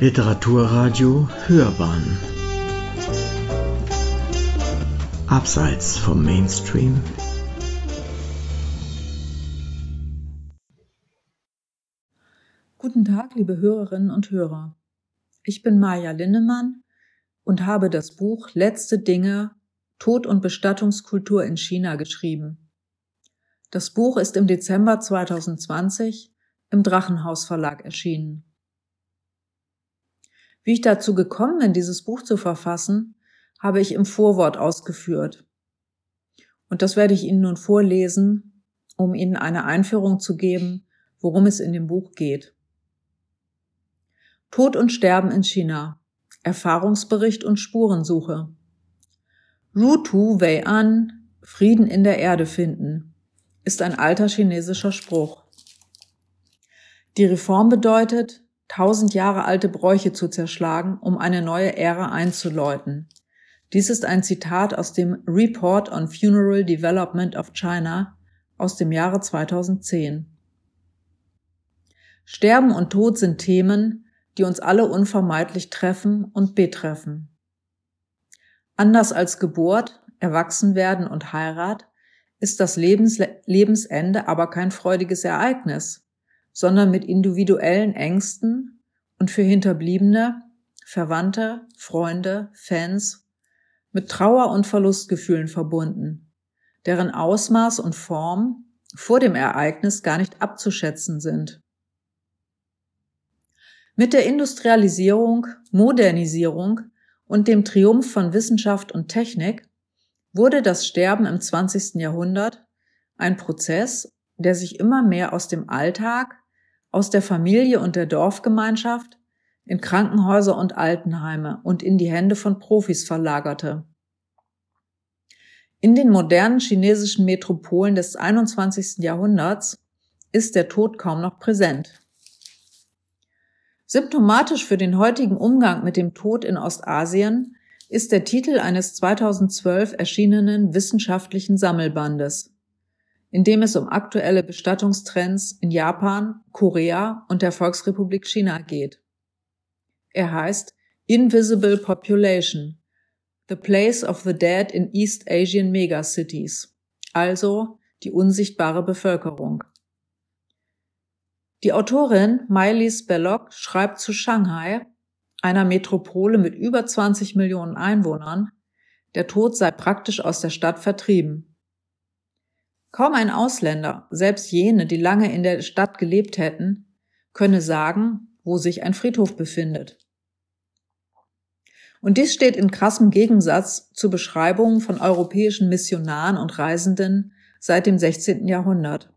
Literaturradio Hörbahn Abseits vom Mainstream Guten Tag, liebe Hörerinnen und Hörer. Ich bin Maja Linnemann und habe das Buch Letzte Dinge Tod und Bestattungskultur in China geschrieben. Das Buch ist im Dezember 2020 im Drachenhaus Verlag erschienen. Wie ich dazu gekommen bin, dieses Buch zu verfassen, habe ich im Vorwort ausgeführt. Und das werde ich Ihnen nun vorlesen, um Ihnen eine Einführung zu geben, worum es in dem Buch geht. Tod und Sterben in China. Erfahrungsbericht und Spurensuche. Rutu Wei An, Frieden in der Erde finden, ist ein alter chinesischer Spruch. Die Reform bedeutet, tausend Jahre alte Bräuche zu zerschlagen, um eine neue Ära einzuläuten. Dies ist ein Zitat aus dem Report on Funeral Development of China aus dem Jahre 2010. Sterben und Tod sind Themen, die uns alle unvermeidlich treffen und betreffen. Anders als Geburt, Erwachsenwerden und Heirat ist das Lebens Lebensende aber kein freudiges Ereignis, sondern mit individuellen Ängsten und für Hinterbliebene, Verwandte, Freunde, Fans mit Trauer und Verlustgefühlen verbunden, deren Ausmaß und Form vor dem Ereignis gar nicht abzuschätzen sind. Mit der Industrialisierung, Modernisierung und dem Triumph von Wissenschaft und Technik wurde das Sterben im 20. Jahrhundert ein Prozess, der sich immer mehr aus dem Alltag aus der Familie und der Dorfgemeinschaft in Krankenhäuser und Altenheime und in die Hände von Profis verlagerte. In den modernen chinesischen Metropolen des 21. Jahrhunderts ist der Tod kaum noch präsent. Symptomatisch für den heutigen Umgang mit dem Tod in Ostasien ist der Titel eines 2012 erschienenen wissenschaftlichen Sammelbandes in dem es um aktuelle Bestattungstrends in Japan, Korea und der Volksrepublik China geht. Er heißt Invisible Population, The Place of the Dead in East Asian Megacities, also die unsichtbare Bevölkerung. Die Autorin Miley Belloc schreibt zu Shanghai, einer Metropole mit über 20 Millionen Einwohnern, der Tod sei praktisch aus der Stadt vertrieben. Kaum ein Ausländer, selbst jene, die lange in der Stadt gelebt hätten, könne sagen, wo sich ein Friedhof befindet. Und dies steht in krassem Gegensatz zu Beschreibungen von europäischen Missionaren und Reisenden seit dem 16. Jahrhundert.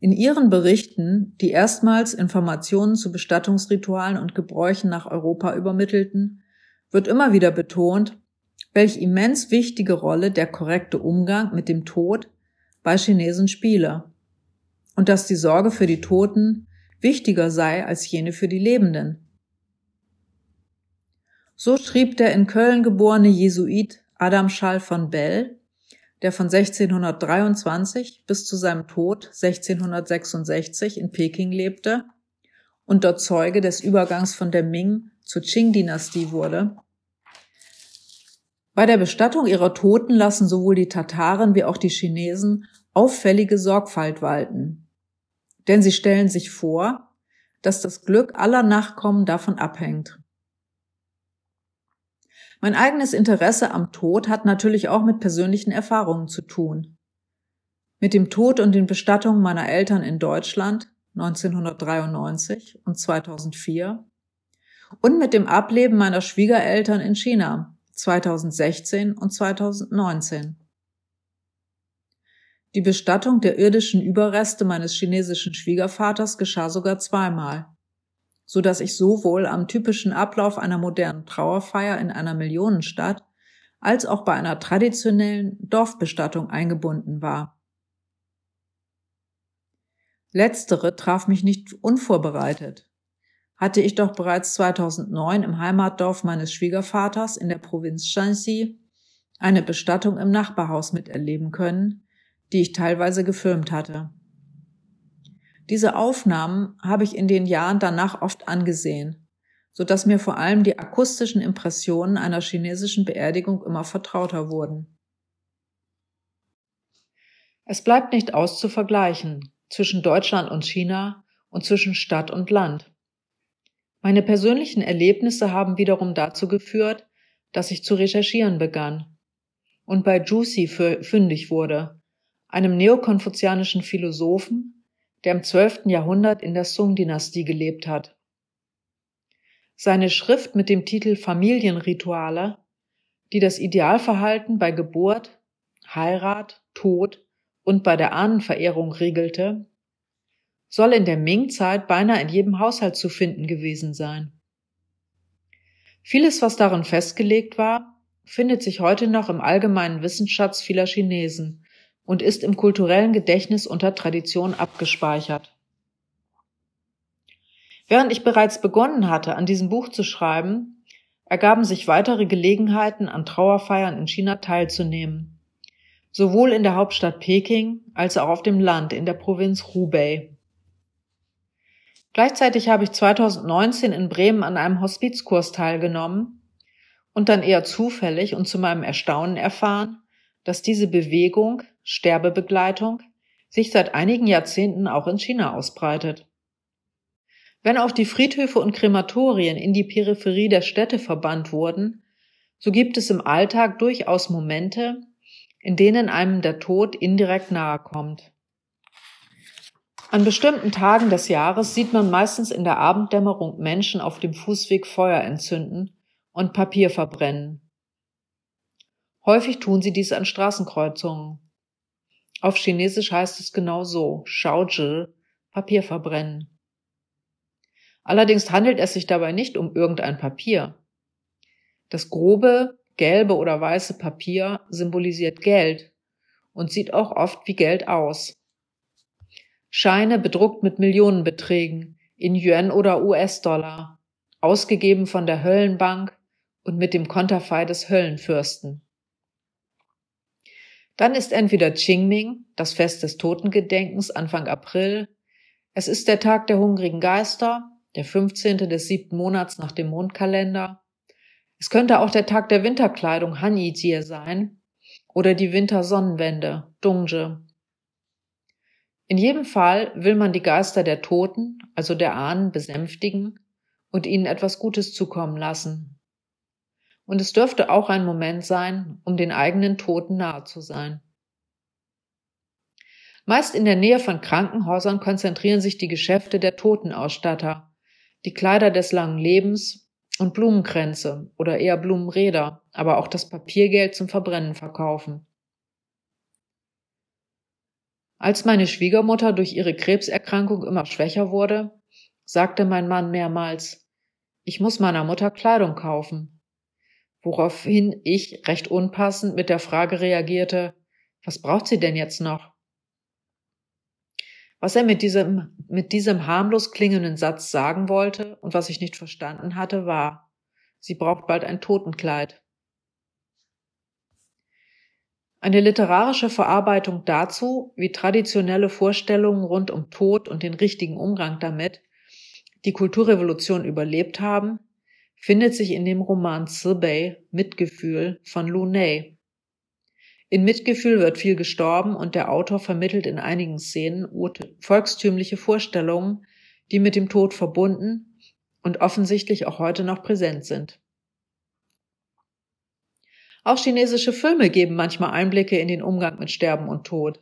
In ihren Berichten, die erstmals Informationen zu Bestattungsritualen und Gebräuchen nach Europa übermittelten, wird immer wieder betont, welch immens wichtige Rolle der korrekte Umgang mit dem Tod bei Chinesen spiele und dass die Sorge für die Toten wichtiger sei als jene für die Lebenden. So schrieb der in Köln geborene Jesuit Adam Schall von Bell, der von 1623 bis zu seinem Tod 1666 in Peking lebte und dort Zeuge des Übergangs von der Ming zur Qing-Dynastie wurde, bei der Bestattung ihrer Toten lassen sowohl die Tataren wie auch die Chinesen auffällige Sorgfalt walten. Denn sie stellen sich vor, dass das Glück aller Nachkommen davon abhängt. Mein eigenes Interesse am Tod hat natürlich auch mit persönlichen Erfahrungen zu tun. Mit dem Tod und den Bestattungen meiner Eltern in Deutschland 1993 und 2004 und mit dem Ableben meiner Schwiegereltern in China 2016 und 2019. Die Bestattung der irdischen Überreste meines chinesischen Schwiegervaters geschah sogar zweimal, so dass ich sowohl am typischen Ablauf einer modernen Trauerfeier in einer Millionenstadt als auch bei einer traditionellen Dorfbestattung eingebunden war. Letztere traf mich nicht unvorbereitet hatte ich doch bereits 2009 im Heimatdorf meines Schwiegervaters in der Provinz Shanxi eine Bestattung im Nachbarhaus miterleben können, die ich teilweise gefilmt hatte. Diese Aufnahmen habe ich in den Jahren danach oft angesehen, so dass mir vor allem die akustischen Impressionen einer chinesischen Beerdigung immer vertrauter wurden. Es bleibt nicht auszuvergleichen zwischen Deutschland und China und zwischen Stadt und Land. Meine persönlichen Erlebnisse haben wiederum dazu geführt, dass ich zu recherchieren begann und bei Juicy fündig wurde, einem neokonfuzianischen Philosophen, der im 12. Jahrhundert in der Sung-Dynastie gelebt hat. Seine Schrift mit dem Titel Familienrituale, die das Idealverhalten bei Geburt, Heirat, Tod und bei der Ahnenverehrung regelte, soll in der Ming-Zeit beinahe in jedem Haushalt zu finden gewesen sein. Vieles, was darin festgelegt war, findet sich heute noch im allgemeinen Wissensschatz vieler Chinesen und ist im kulturellen Gedächtnis unter Tradition abgespeichert. Während ich bereits begonnen hatte, an diesem Buch zu schreiben, ergaben sich weitere Gelegenheiten, an Trauerfeiern in China teilzunehmen. Sowohl in der Hauptstadt Peking als auch auf dem Land in der Provinz Hubei. Gleichzeitig habe ich 2019 in Bremen an einem Hospizkurs teilgenommen und dann eher zufällig und zu meinem Erstaunen erfahren, dass diese Bewegung, Sterbebegleitung, sich seit einigen Jahrzehnten auch in China ausbreitet. Wenn auch die Friedhöfe und Krematorien in die Peripherie der Städte verbannt wurden, so gibt es im Alltag durchaus Momente, in denen einem der Tod indirekt nahe kommt. An bestimmten Tagen des Jahres sieht man meistens in der Abenddämmerung Menschen auf dem Fußweg Feuer entzünden und Papier verbrennen. Häufig tun sie dies an Straßenkreuzungen. Auf Chinesisch heißt es genau so, Shaozhi, Papier verbrennen. Allerdings handelt es sich dabei nicht um irgendein Papier. Das grobe, gelbe oder weiße Papier symbolisiert Geld und sieht auch oft wie Geld aus. Scheine bedruckt mit Millionenbeträgen in Yuan oder US-Dollar, ausgegeben von der Höllenbank und mit dem Konterfei des Höllenfürsten. Dann ist entweder Qingming, das Fest des Totengedenkens Anfang April, es ist der Tag der hungrigen Geister der 15. des siebten Monats nach dem Mondkalender. Es könnte auch der Tag der Winterkleidung Hanyi-Jie sein oder die Wintersonnenwende Dungje. In jedem Fall will man die Geister der Toten, also der Ahnen, besänftigen und ihnen etwas Gutes zukommen lassen. Und es dürfte auch ein Moment sein, um den eigenen Toten nahe zu sein. Meist in der Nähe von Krankenhäusern konzentrieren sich die Geschäfte der Totenausstatter, die Kleider des langen Lebens und Blumenkränze oder eher Blumenräder, aber auch das Papiergeld zum Verbrennen verkaufen. Als meine Schwiegermutter durch ihre Krebserkrankung immer schwächer wurde, sagte mein Mann mehrmals, ich muss meiner Mutter Kleidung kaufen. Woraufhin ich recht unpassend mit der Frage reagierte, was braucht sie denn jetzt noch? Was er mit diesem, mit diesem harmlos klingenden Satz sagen wollte und was ich nicht verstanden hatte, war, sie braucht bald ein Totenkleid. Eine literarische Verarbeitung dazu, wie traditionelle Vorstellungen rund um Tod und den richtigen Umgang damit die Kulturrevolution überlebt haben, findet sich in dem Roman Sibei Mitgefühl von Lu Ney. In Mitgefühl wird viel gestorben und der Autor vermittelt in einigen Szenen volkstümliche Vorstellungen, die mit dem Tod verbunden und offensichtlich auch heute noch präsent sind. Auch chinesische Filme geben manchmal Einblicke in den Umgang mit Sterben und Tod.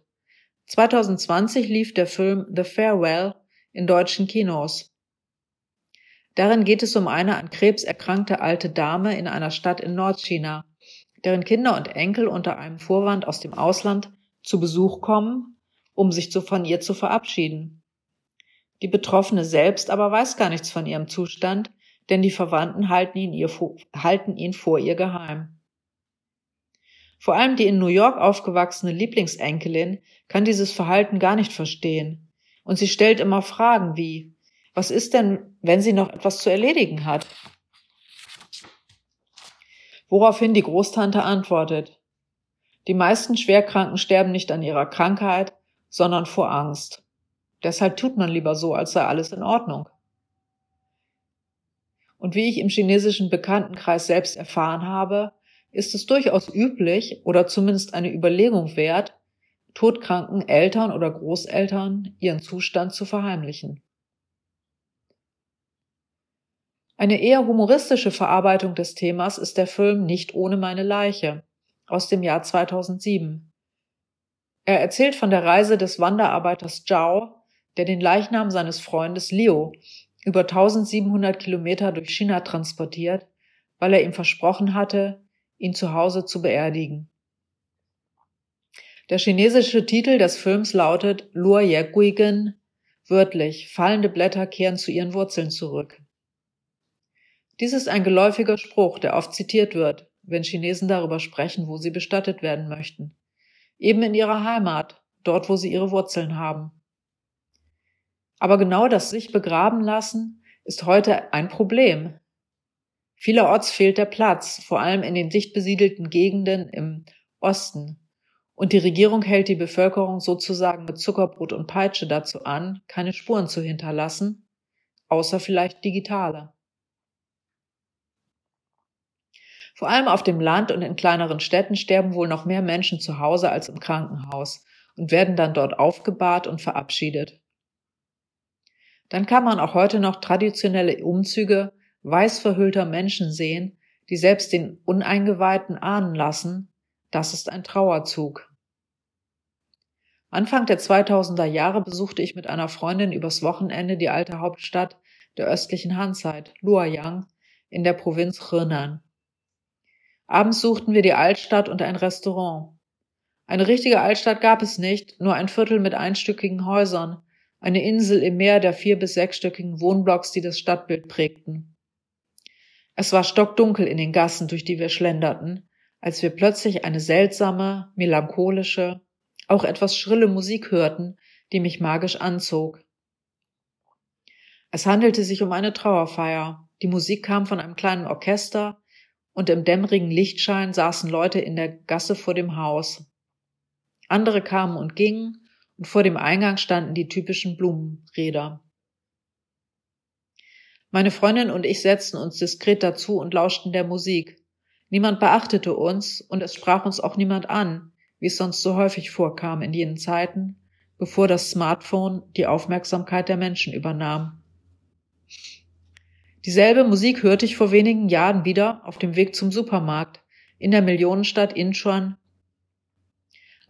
2020 lief der Film The Farewell in deutschen Kinos. Darin geht es um eine an Krebs erkrankte alte Dame in einer Stadt in Nordchina, deren Kinder und Enkel unter einem Vorwand aus dem Ausland zu Besuch kommen, um sich von ihr zu verabschieden. Die Betroffene selbst aber weiß gar nichts von ihrem Zustand, denn die Verwandten halten ihn, ihr, halten ihn vor ihr geheim. Vor allem die in New York aufgewachsene Lieblingsenkelin kann dieses Verhalten gar nicht verstehen. Und sie stellt immer Fragen wie, was ist denn, wenn sie noch etwas zu erledigen hat? Woraufhin die Großtante antwortet, die meisten Schwerkranken sterben nicht an ihrer Krankheit, sondern vor Angst. Deshalb tut man lieber so, als sei alles in Ordnung. Und wie ich im chinesischen Bekanntenkreis selbst erfahren habe, ist es durchaus üblich oder zumindest eine Überlegung wert, todkranken Eltern oder Großeltern ihren Zustand zu verheimlichen. Eine eher humoristische Verarbeitung des Themas ist der Film Nicht ohne meine Leiche aus dem Jahr 2007. Er erzählt von der Reise des Wanderarbeiters Zhao, der den Leichnam seines Freundes Liu über 1700 Kilometer durch China transportiert, weil er ihm versprochen hatte, ihn zu Hause zu beerdigen. Der chinesische Titel des Films lautet Luo Ye Guigen, wörtlich fallende Blätter kehren zu ihren Wurzeln zurück. Dies ist ein geläufiger Spruch, der oft zitiert wird, wenn Chinesen darüber sprechen, wo sie bestattet werden möchten. Eben in ihrer Heimat, dort wo sie ihre Wurzeln haben. Aber genau das sich begraben lassen ist heute ein Problem. Vielerorts fehlt der Platz, vor allem in den dicht besiedelten Gegenden im Osten. Und die Regierung hält die Bevölkerung sozusagen mit Zuckerbrot und Peitsche dazu an, keine Spuren zu hinterlassen, außer vielleicht digitale. Vor allem auf dem Land und in kleineren Städten sterben wohl noch mehr Menschen zu Hause als im Krankenhaus und werden dann dort aufgebahrt und verabschiedet. Dann kann man auch heute noch traditionelle Umzüge weiß verhüllter Menschen sehen, die selbst den Uneingeweihten ahnen lassen, das ist ein Trauerzug. Anfang der 2000er Jahre besuchte ich mit einer Freundin übers Wochenende die alte Hauptstadt der östlichen Hanzeit, Luoyang, in der Provinz Henan. Abends suchten wir die Altstadt und ein Restaurant. Eine richtige Altstadt gab es nicht, nur ein Viertel mit einstöckigen Häusern, eine Insel im Meer der vier- bis sechsstöckigen Wohnblocks, die das Stadtbild prägten. Es war stockdunkel in den Gassen, durch die wir schlenderten, als wir plötzlich eine seltsame, melancholische, auch etwas schrille Musik hörten, die mich magisch anzog. Es handelte sich um eine Trauerfeier. Die Musik kam von einem kleinen Orchester und im dämmerigen Lichtschein saßen Leute in der Gasse vor dem Haus. Andere kamen und gingen, und vor dem Eingang standen die typischen Blumenräder. Meine Freundin und ich setzten uns diskret dazu und lauschten der Musik. Niemand beachtete uns und es sprach uns auch niemand an, wie es sonst so häufig vorkam in jenen Zeiten, bevor das Smartphone die Aufmerksamkeit der Menschen übernahm. Dieselbe Musik hörte ich vor wenigen Jahren wieder auf dem Weg zum Supermarkt in der Millionenstadt Incheon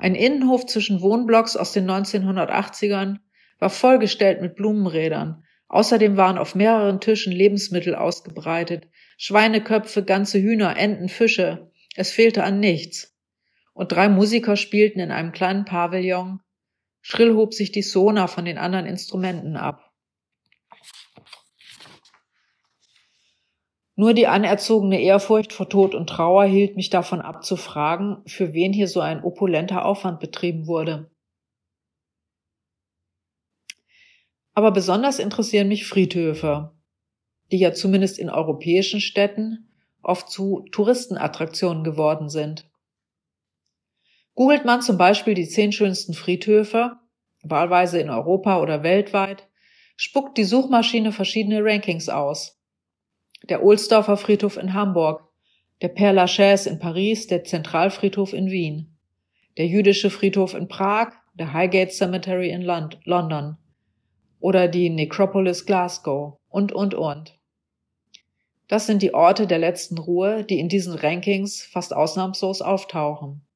ein Innenhof zwischen Wohnblocks aus den 1980ern war vollgestellt mit Blumenrädern. Außerdem waren auf mehreren Tischen Lebensmittel ausgebreitet. Schweineköpfe, ganze Hühner, Enten, Fische. Es fehlte an nichts. Und drei Musiker spielten in einem kleinen Pavillon. Schrill hob sich die Sona von den anderen Instrumenten ab. Nur die anerzogene Ehrfurcht vor Tod und Trauer hielt mich davon ab zu fragen, für wen hier so ein opulenter Aufwand betrieben wurde. Aber besonders interessieren mich Friedhöfe, die ja zumindest in europäischen Städten oft zu Touristenattraktionen geworden sind. Googelt man zum Beispiel die zehn schönsten Friedhöfe, wahlweise in Europa oder weltweit, spuckt die Suchmaschine verschiedene Rankings aus der Ohlsdorfer Friedhof in Hamburg, der Père Lachaise in Paris, der Zentralfriedhof in Wien, der jüdische Friedhof in Prag, der Highgate Cemetery in London oder die Necropolis Glasgow und, und, und. Das sind die Orte der letzten Ruhe, die in diesen Rankings fast ausnahmslos auftauchen.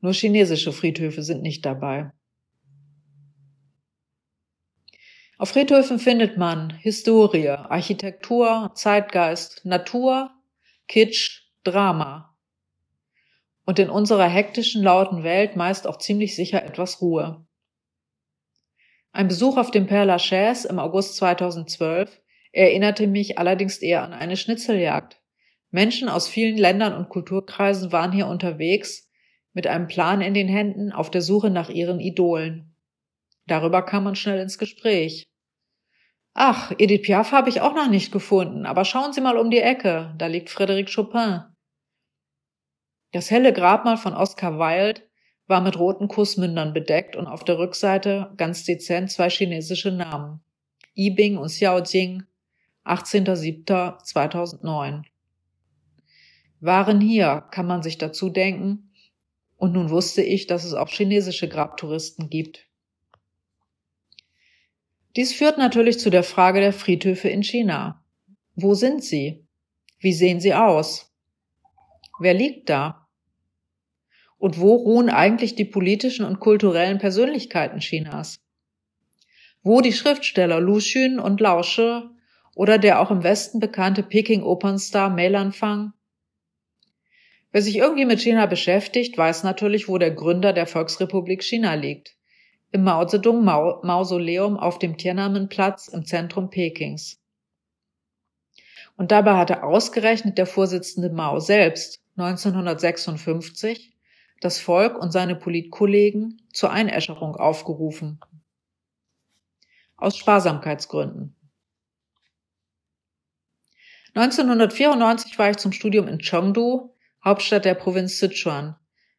Nur chinesische Friedhöfe sind nicht dabei. Auf Friedhöfen findet man Historie, Architektur, Zeitgeist, Natur, Kitsch, Drama. Und in unserer hektischen, lauten Welt meist auch ziemlich sicher etwas Ruhe. Ein Besuch auf dem Père Lachaise im August 2012 erinnerte mich allerdings eher an eine Schnitzeljagd. Menschen aus vielen Ländern und Kulturkreisen waren hier unterwegs, mit einem Plan in den Händen, auf der Suche nach ihren Idolen. Darüber kam man schnell ins Gespräch. Ach, Edith Piaf habe ich auch noch nicht gefunden, aber schauen Sie mal um die Ecke, da liegt Frédéric Chopin. Das helle Grabmal von Oscar Wilde war mit roten Kussmündern bedeckt und auf der Rückseite ganz dezent zwei chinesische Namen. Yibing und Xiao Jing, 18.07.2009. Waren hier, kann man sich dazu denken, und nun wusste ich, dass es auch chinesische Grabtouristen gibt. Dies führt natürlich zu der Frage der Friedhöfe in China. Wo sind sie? Wie sehen sie aus? Wer liegt da? Und wo ruhen eigentlich die politischen und kulturellen Persönlichkeiten Chinas? Wo die Schriftsteller Lu Xun und Lao Shi oder der auch im Westen bekannte Peking-Opernstar Mei Lanfang? Wer sich irgendwie mit China beschäftigt, weiß natürlich, wo der Gründer der Volksrepublik China liegt im Mao Zedong Mausoleum auf dem Tiananmen-Platz im Zentrum Pekings. Und dabei hatte ausgerechnet der Vorsitzende Mao selbst 1956 das Volk und seine Politkollegen zur Einäscherung aufgerufen. Aus Sparsamkeitsgründen. 1994 war ich zum Studium in Chengdu, Hauptstadt der Provinz Sichuan.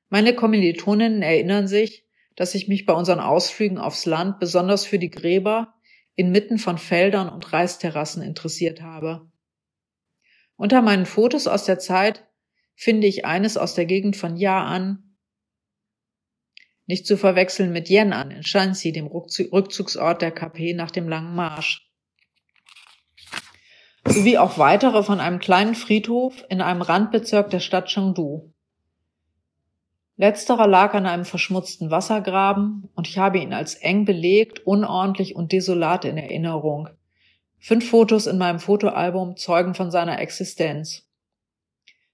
Meine Kommilitoninnen erinnern sich, dass ich mich bei unseren Ausflügen aufs Land besonders für die Gräber inmitten von Feldern und Reisterrassen interessiert habe. Unter meinen Fotos aus der Zeit finde ich eines aus der Gegend von Ya'an, nicht zu verwechseln mit Yan'an in Shanxi, dem Rückzugsort der KP nach dem langen Marsch. Sowie auch weitere von einem kleinen Friedhof in einem Randbezirk der Stadt Chengdu. Letzterer lag an einem verschmutzten Wassergraben und ich habe ihn als eng belegt, unordentlich und desolat in Erinnerung. Fünf Fotos in meinem Fotoalbum zeugen von seiner Existenz.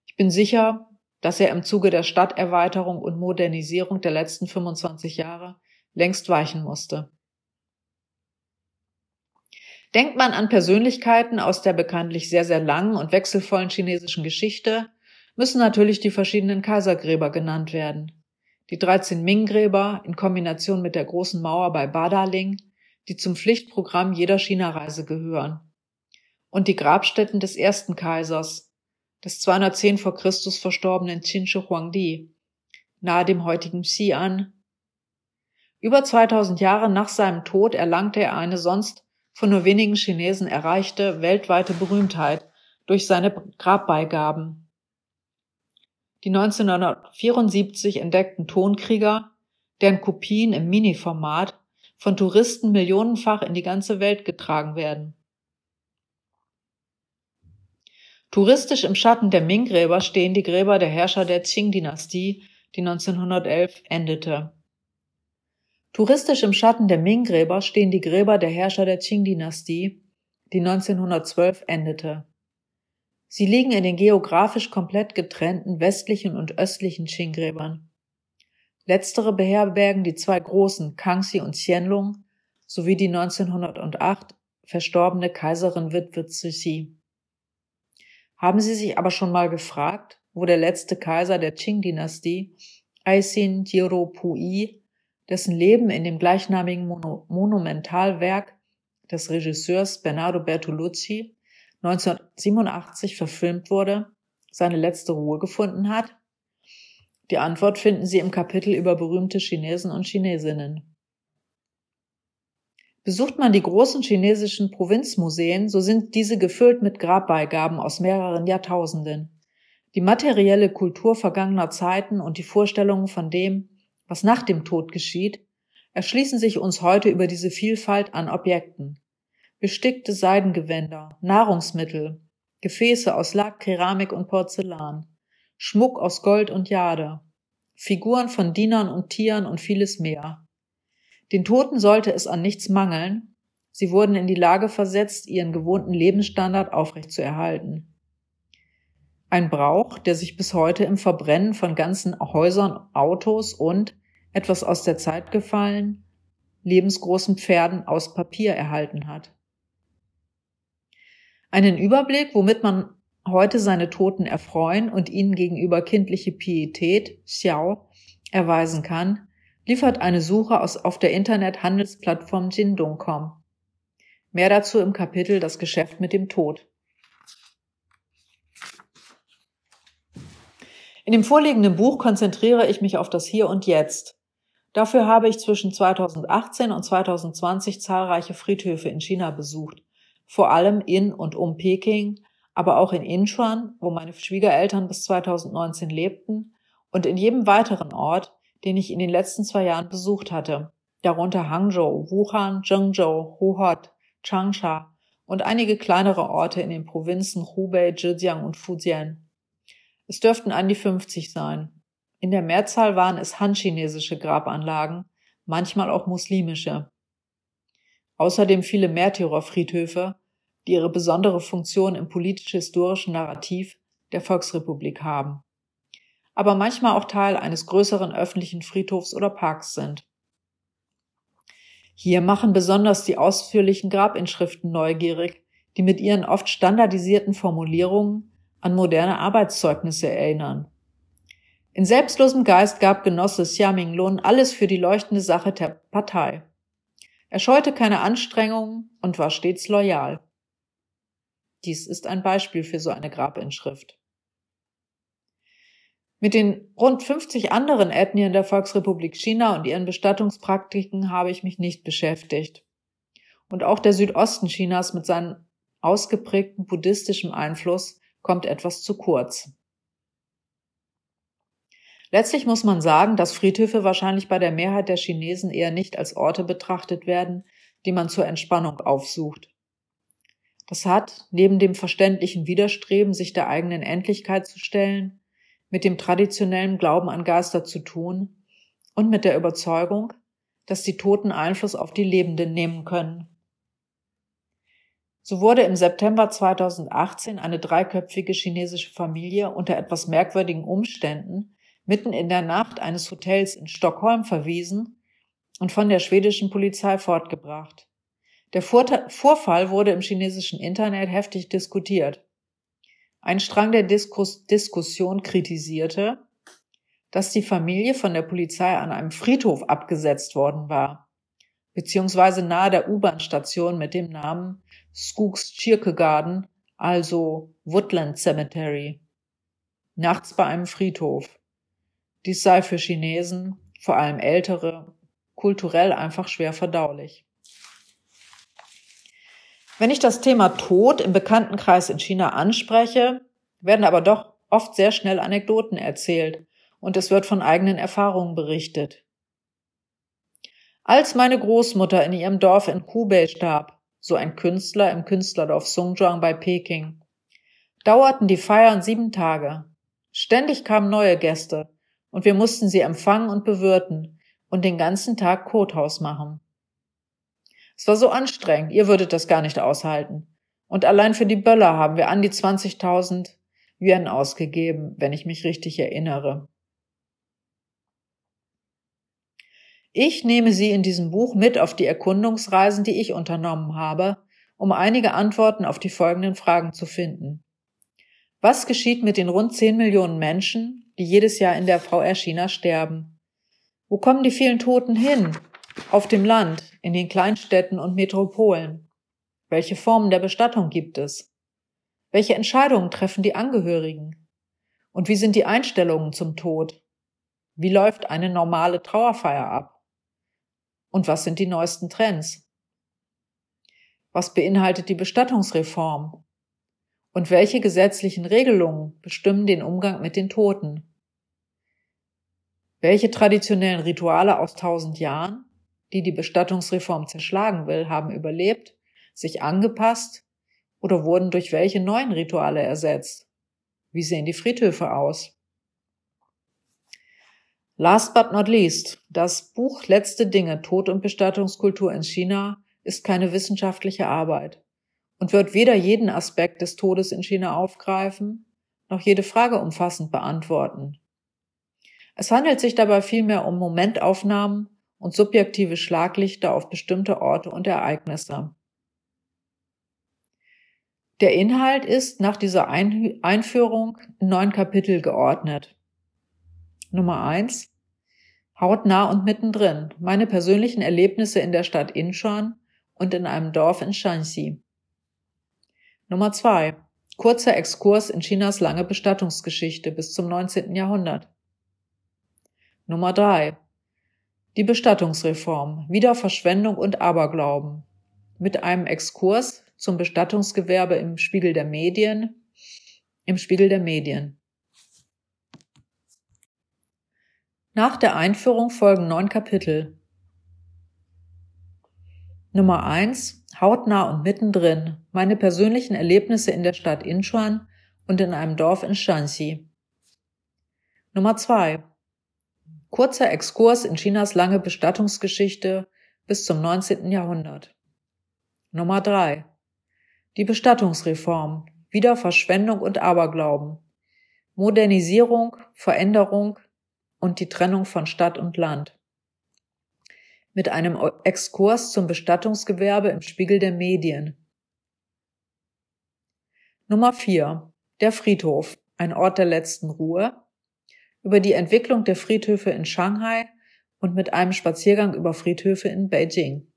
Ich bin sicher, dass er im Zuge der Stadterweiterung und Modernisierung der letzten 25 Jahre längst weichen musste. Denkt man an Persönlichkeiten aus der bekanntlich sehr, sehr langen und wechselvollen chinesischen Geschichte, müssen natürlich die verschiedenen Kaisergräber genannt werden. Die 13 Ming-Gräber in Kombination mit der großen Mauer bei Badaling, die zum Pflichtprogramm jeder China-Reise gehören. Und die Grabstätten des ersten Kaisers, des 210 vor Christus verstorbenen Qin Shi Huangdi, nahe dem heutigen Xi'an. Über 2000 Jahre nach seinem Tod erlangte er eine sonst von nur wenigen Chinesen erreichte weltweite Berühmtheit durch seine Grabbeigaben, die 1974 entdeckten Tonkrieger, deren Kopien im Mini-Format von Touristen millionenfach in die ganze Welt getragen werden. Touristisch im Schatten der Ming-Gräber stehen die Gräber der Herrscher der Qing-Dynastie, die 1911 endete. Touristisch im Schatten der Ming-Gräber stehen die Gräber der Herrscher der Qing-Dynastie, die 1912 endete. Sie liegen in den geografisch komplett getrennten westlichen und östlichen Qing-Gräbern. Letztere beherbergen die zwei großen Kangxi und Qianlong sowie die 1908 verstorbene Kaiserin Witwe Cixi. Haben Sie sich aber schon mal gefragt, wo der letzte Kaiser der Qing-Dynastie, Aisin Jiropui, dessen Leben in dem gleichnamigen Mono Monumentalwerk des Regisseurs Bernardo Bertolucci 1987 verfilmt wurde, seine letzte Ruhe gefunden hat? Die Antwort finden Sie im Kapitel über berühmte Chinesen und Chinesinnen. Besucht man die großen chinesischen Provinzmuseen, so sind diese gefüllt mit Grabbeigaben aus mehreren Jahrtausenden. Die materielle Kultur vergangener Zeiten und die Vorstellungen von dem, was nach dem Tod geschieht, erschließen sich uns heute über diese Vielfalt an Objekten bestickte Seidengewänder, Nahrungsmittel, Gefäße aus Lack, Keramik und Porzellan, Schmuck aus Gold und Jade, Figuren von Dienern und Tieren und vieles mehr. Den Toten sollte es an nichts mangeln, sie wurden in die Lage versetzt, ihren gewohnten Lebensstandard aufrechtzuerhalten. Ein Brauch, der sich bis heute im Verbrennen von ganzen Häusern, Autos und, etwas aus der Zeit gefallen, lebensgroßen Pferden aus Papier erhalten hat. Einen Überblick, womit man heute seine Toten erfreuen und ihnen gegenüber kindliche Pietät, Xiao, erweisen kann, liefert eine Suche aus, auf der Internet-Handelsplattform Jindong.com. Mehr dazu im Kapitel Das Geschäft mit dem Tod. In dem vorliegenden Buch konzentriere ich mich auf das Hier und Jetzt. Dafür habe ich zwischen 2018 und 2020 zahlreiche Friedhöfe in China besucht vor allem in und um Peking, aber auch in Incheon, wo meine Schwiegereltern bis 2019 lebten, und in jedem weiteren Ort, den ich in den letzten zwei Jahren besucht hatte, darunter Hangzhou, Wuhan, Zhengzhou, Huhot, Changsha und einige kleinere Orte in den Provinzen Hubei, Zhejiang und Fujian. Es dürften an die 50 sein. In der Mehrzahl waren es han-chinesische Grabanlagen, manchmal auch muslimische. Außerdem viele Märtyrerfriedhöfe, die ihre besondere Funktion im politisch-historischen Narrativ der Volksrepublik haben, aber manchmal auch Teil eines größeren öffentlichen Friedhofs oder Parks sind. Hier machen besonders die ausführlichen Grabinschriften neugierig, die mit ihren oft standardisierten Formulierungen an moderne Arbeitszeugnisse erinnern. In selbstlosem Geist gab Genosse Xia Minglun alles für die leuchtende Sache der Partei. Er scheute keine Anstrengungen und war stets loyal. Dies ist ein Beispiel für so eine Grabinschrift. Mit den rund 50 anderen Ethnien der Volksrepublik China und ihren Bestattungspraktiken habe ich mich nicht beschäftigt. Und auch der Südosten Chinas mit seinem ausgeprägten buddhistischen Einfluss kommt etwas zu kurz. Letztlich muss man sagen, dass Friedhöfe wahrscheinlich bei der Mehrheit der Chinesen eher nicht als Orte betrachtet werden, die man zur Entspannung aufsucht. Das hat, neben dem verständlichen Widerstreben, sich der eigenen Endlichkeit zu stellen, mit dem traditionellen Glauben an Geister zu tun und mit der Überzeugung, dass die Toten Einfluss auf die Lebenden nehmen können. So wurde im September 2018 eine dreiköpfige chinesische Familie unter etwas merkwürdigen Umständen mitten in der Nacht eines Hotels in Stockholm verwiesen und von der schwedischen Polizei fortgebracht. Der Vorfall wurde im chinesischen Internet heftig diskutiert. Ein Strang der Diskus Diskussion kritisierte, dass die Familie von der Polizei an einem Friedhof abgesetzt worden war, beziehungsweise nahe der U-Bahn-Station mit dem Namen Skooks Kierkegaarden, also Woodland Cemetery, nachts bei einem Friedhof. Dies sei für Chinesen, vor allem ältere, kulturell einfach schwer verdaulich. Wenn ich das Thema Tod im Bekanntenkreis in China anspreche, werden aber doch oft sehr schnell Anekdoten erzählt und es wird von eigenen Erfahrungen berichtet. Als meine Großmutter in ihrem Dorf in Hubei starb, so ein Künstler im Künstlerdorf Songzhuang bei Peking, dauerten die Feiern sieben Tage. Ständig kamen neue Gäste und wir mussten sie empfangen und bewirten und den ganzen Tag Kothaus machen. Es war so anstrengend, ihr würdet das gar nicht aushalten. Und allein für die Böller haben wir an die 20.000 Yuan ausgegeben, wenn ich mich richtig erinnere. Ich nehme Sie in diesem Buch mit auf die Erkundungsreisen, die ich unternommen habe, um einige Antworten auf die folgenden Fragen zu finden. Was geschieht mit den rund 10 Millionen Menschen, die jedes Jahr in der VR China sterben? Wo kommen die vielen Toten hin? Auf dem Land, in den Kleinstädten und Metropolen? Welche Formen der Bestattung gibt es? Welche Entscheidungen treffen die Angehörigen? Und wie sind die Einstellungen zum Tod? Wie läuft eine normale Trauerfeier ab? Und was sind die neuesten Trends? Was beinhaltet die Bestattungsreform? Und welche gesetzlichen Regelungen bestimmen den Umgang mit den Toten? Welche traditionellen Rituale aus tausend Jahren die die Bestattungsreform zerschlagen will, haben überlebt, sich angepasst oder wurden durch welche neuen Rituale ersetzt? Wie sehen die Friedhöfe aus? Last but not least, das Buch Letzte Dinge, Tod und Bestattungskultur in China ist keine wissenschaftliche Arbeit und wird weder jeden Aspekt des Todes in China aufgreifen, noch jede Frage umfassend beantworten. Es handelt sich dabei vielmehr um Momentaufnahmen und subjektive Schlaglichter auf bestimmte Orte und Ereignisse. Der Inhalt ist nach dieser Einführung in neun Kapitel geordnet. Nummer eins Hautnah und mittendrin. Meine persönlichen Erlebnisse in der Stadt Incheon und in einem Dorf in Shanxi. Nummer zwei Kurzer Exkurs in Chinas lange Bestattungsgeschichte bis zum 19. Jahrhundert. Nummer drei die Bestattungsreform, Wiederverschwendung und Aberglauben. Mit einem Exkurs zum Bestattungsgewerbe im Spiegel der Medien. Im Spiegel der Medien. Nach der Einführung folgen neun Kapitel. Nummer eins Hautnah und mittendrin. Meine persönlichen Erlebnisse in der Stadt Incheon und in einem Dorf in Shanxi. Nummer zwei Kurzer Exkurs in Chinas lange Bestattungsgeschichte bis zum 19. Jahrhundert. Nummer drei Die Bestattungsreform. Wiederverschwendung und Aberglauben. Modernisierung, Veränderung, und die Trennung von Stadt und Land. Mit einem Exkurs zum Bestattungsgewerbe im Spiegel der Medien. Nummer 4. Der Friedhof, ein Ort der letzten Ruhe. Über die Entwicklung der Friedhöfe in Shanghai und mit einem Spaziergang über Friedhöfe in Beijing.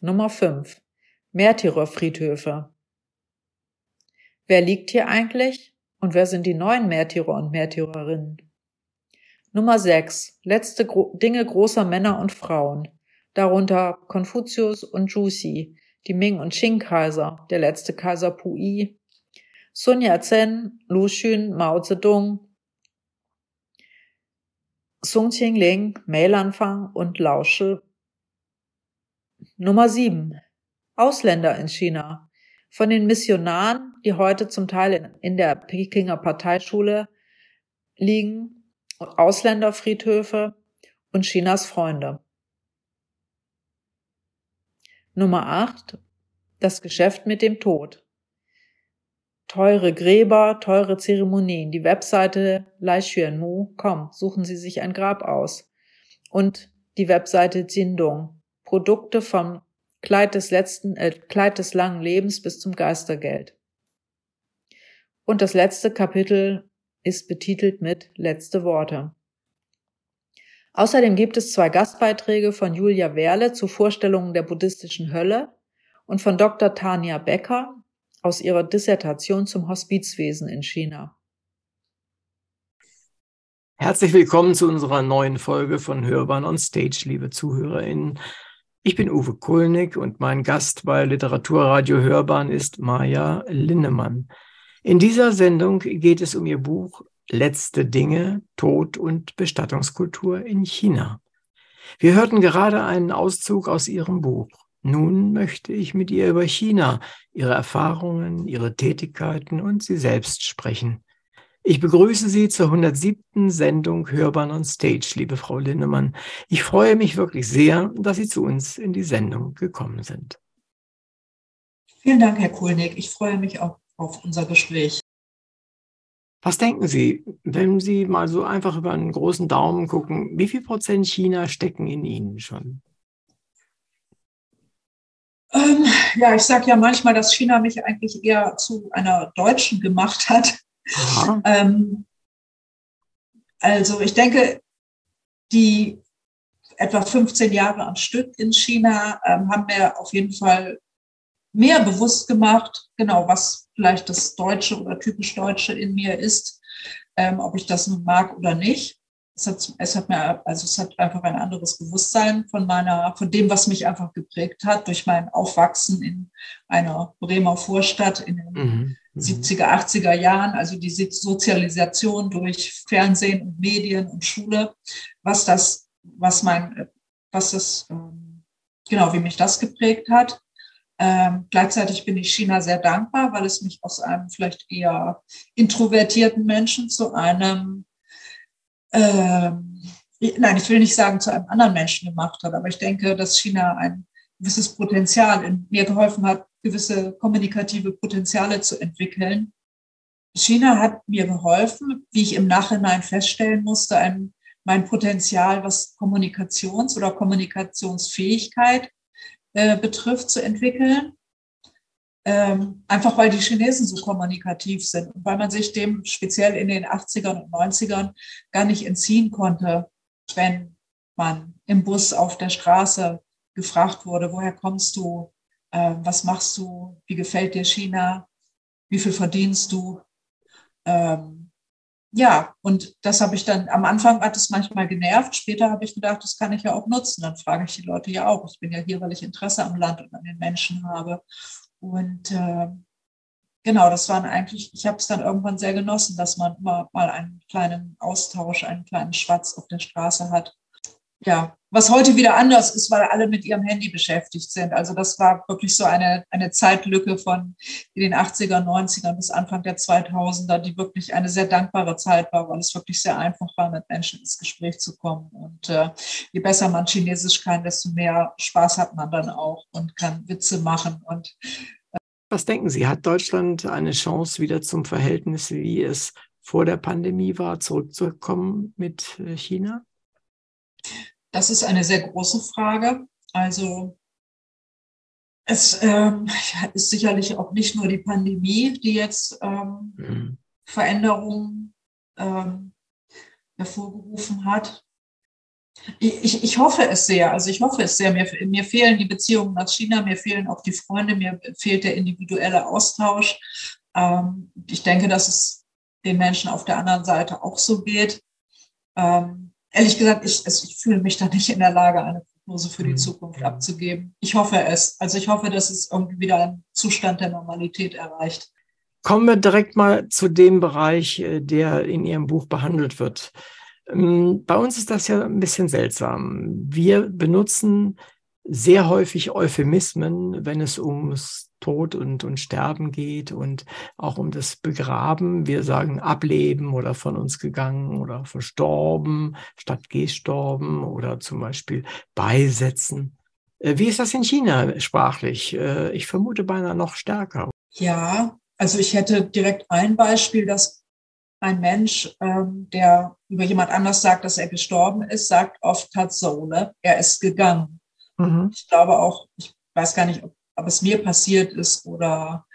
Nummer 5. Märtyrerfriedhöfe. Wer liegt hier eigentlich und wer sind die neuen Märtyrer und Märtyrerinnen? Nummer 6. Letzte Gro Dinge großer Männer und Frauen. Darunter Konfuzius und Juxi, die Ming- und Qing-Kaiser, der letzte Kaiser Puyi, Sun Yat-sen, Lu Xun, Mao Zedong, Sung Qingling, Mei Lanfang und Lao Shi. Nummer 7. Ausländer in China. Von den Missionaren, die heute zum Teil in der Pekinger Parteischule liegen, Ausländerfriedhöfe und Chinas Freunde. Nummer 8. Das Geschäft mit dem Tod. Teure Gräber, teure Zeremonien. Die Webseite Lai Xuanmu.com. Suchen Sie sich ein Grab aus. Und die Webseite Jindong. Produkte vom Kleid des letzten, äh, Kleid des langen Lebens bis zum Geistergeld. Und das letzte Kapitel ist betitelt mit Letzte Worte. Außerdem gibt es zwei Gastbeiträge von Julia Werle zu Vorstellungen der buddhistischen Hölle und von Dr. Tanja Becker aus ihrer Dissertation zum Hospizwesen in China. Herzlich willkommen zu unserer neuen Folge von Hörbahn on Stage, liebe ZuhörerInnen. Ich bin Uwe Kulnig und mein Gast bei Literaturradio Hörbahn ist Maja Linnemann. In dieser Sendung geht es um ihr Buch Letzte Dinge, Tod und Bestattungskultur in China. Wir hörten gerade einen Auszug aus ihrem Buch. Nun möchte ich mit ihr über China, ihre Erfahrungen, ihre Tätigkeiten und sie selbst sprechen. Ich begrüße Sie zur 107. Sendung Hörbahn on Stage, liebe Frau Linnemann. Ich freue mich wirklich sehr, dass Sie zu uns in die Sendung gekommen sind. Vielen Dank, Herr Kulnig. Ich freue mich auch auf unser Gespräch. Was denken Sie, wenn Sie mal so einfach über einen großen Daumen gucken, wie viel Prozent China stecken in Ihnen schon? Ähm, ja, ich sage ja manchmal, dass China mich eigentlich eher zu einer Deutschen gemacht hat. Ähm, also ich denke, die etwa 15 Jahre am Stück in China ähm, haben mir auf jeden Fall mehr bewusst gemacht, genau, was vielleicht das Deutsche oder typisch Deutsche in mir ist, ähm, ob ich das nun mag oder nicht. Es hat, es hat mir, also es hat einfach ein anderes Bewusstsein von meiner, von dem, was mich einfach geprägt hat durch mein Aufwachsen in einer Bremer Vorstadt in den mhm. 70er, mhm. 80er Jahren, also die Sozialisation durch Fernsehen und Medien und Schule, was das, was mein, was das, ähm, genau, wie mich das geprägt hat. Ähm, gleichzeitig bin ich China sehr dankbar, weil es mich aus einem vielleicht eher introvertierten Menschen zu einem, ähm, nein, ich will nicht sagen zu einem anderen Menschen gemacht hat, aber ich denke, dass China ein gewisses Potenzial in mir geholfen hat, gewisse kommunikative Potenziale zu entwickeln. China hat mir geholfen, wie ich im Nachhinein feststellen musste, ein, mein Potenzial, was Kommunikations- oder Kommunikationsfähigkeit äh, betrifft, zu entwickeln. Ähm, einfach weil die Chinesen so kommunikativ sind und weil man sich dem speziell in den 80ern und 90ern gar nicht entziehen konnte, wenn man im Bus auf der Straße gefragt wurde, woher kommst du, äh, was machst du, wie gefällt dir China, wie viel verdienst du. Ähm, ja, und das habe ich dann, am Anfang hat es manchmal genervt, später habe ich gedacht, das kann ich ja auch nutzen. Dann frage ich die Leute ja auch. Ich bin ja hier, weil ich Interesse am Land und an den Menschen habe. Und äh, genau, das waren eigentlich, ich habe es dann irgendwann sehr genossen, dass man immer mal einen kleinen Austausch, einen kleinen Schwatz auf der Straße hat. Ja, was heute wieder anders ist, weil alle mit ihrem Handy beschäftigt sind. Also das war wirklich so eine, eine Zeitlücke von den 80er, 90er bis Anfang der 2000er, die wirklich eine sehr dankbare Zeit war, weil es wirklich sehr einfach war, mit Menschen ins Gespräch zu kommen. Und äh, je besser man Chinesisch kann, desto mehr Spaß hat man dann auch und kann Witze machen und was denken Sie, hat Deutschland eine Chance, wieder zum Verhältnis, wie es vor der Pandemie war, zurückzukommen mit äh, China? Das ist eine sehr große Frage. Also es ähm, ist sicherlich auch nicht nur die Pandemie, die jetzt ähm, mhm. Veränderungen ähm, hervorgerufen hat. Ich, ich hoffe es sehr. Also ich hoffe es sehr. Mir, mir fehlen die Beziehungen nach China, mir fehlen auch die Freunde, mir fehlt der individuelle Austausch. Ähm, ich denke, dass es den Menschen auf der anderen Seite auch so geht. Ähm, ehrlich gesagt, ich, ich fühle mich da nicht in der Lage, eine Prognose für die mhm. Zukunft abzugeben. Ich hoffe es. Also ich hoffe, dass es irgendwie wieder einen Zustand der Normalität erreicht. Kommen wir direkt mal zu dem Bereich, äh, der in Ihrem Buch behandelt wird. Ähm, bei uns ist das ja ein bisschen seltsam. Wir benutzen sehr häufig Euphemismen, wenn es ums Tod und, und Sterben geht und auch um das Begraben. Wir sagen ableben oder von uns gegangen oder verstorben statt gestorben oder zum Beispiel beisetzen. Äh, wie ist das in China sprachlich? Äh, ich vermute beinahe noch stärker. Ja, also ich hätte direkt ein Beispiel, das ein Mensch, ähm, der über jemand anders sagt, dass er gestorben ist, sagt oft Tatsole, er ist gegangen. Mhm. Ich glaube auch, ich weiß gar nicht, ob, ob es mir passiert ist oder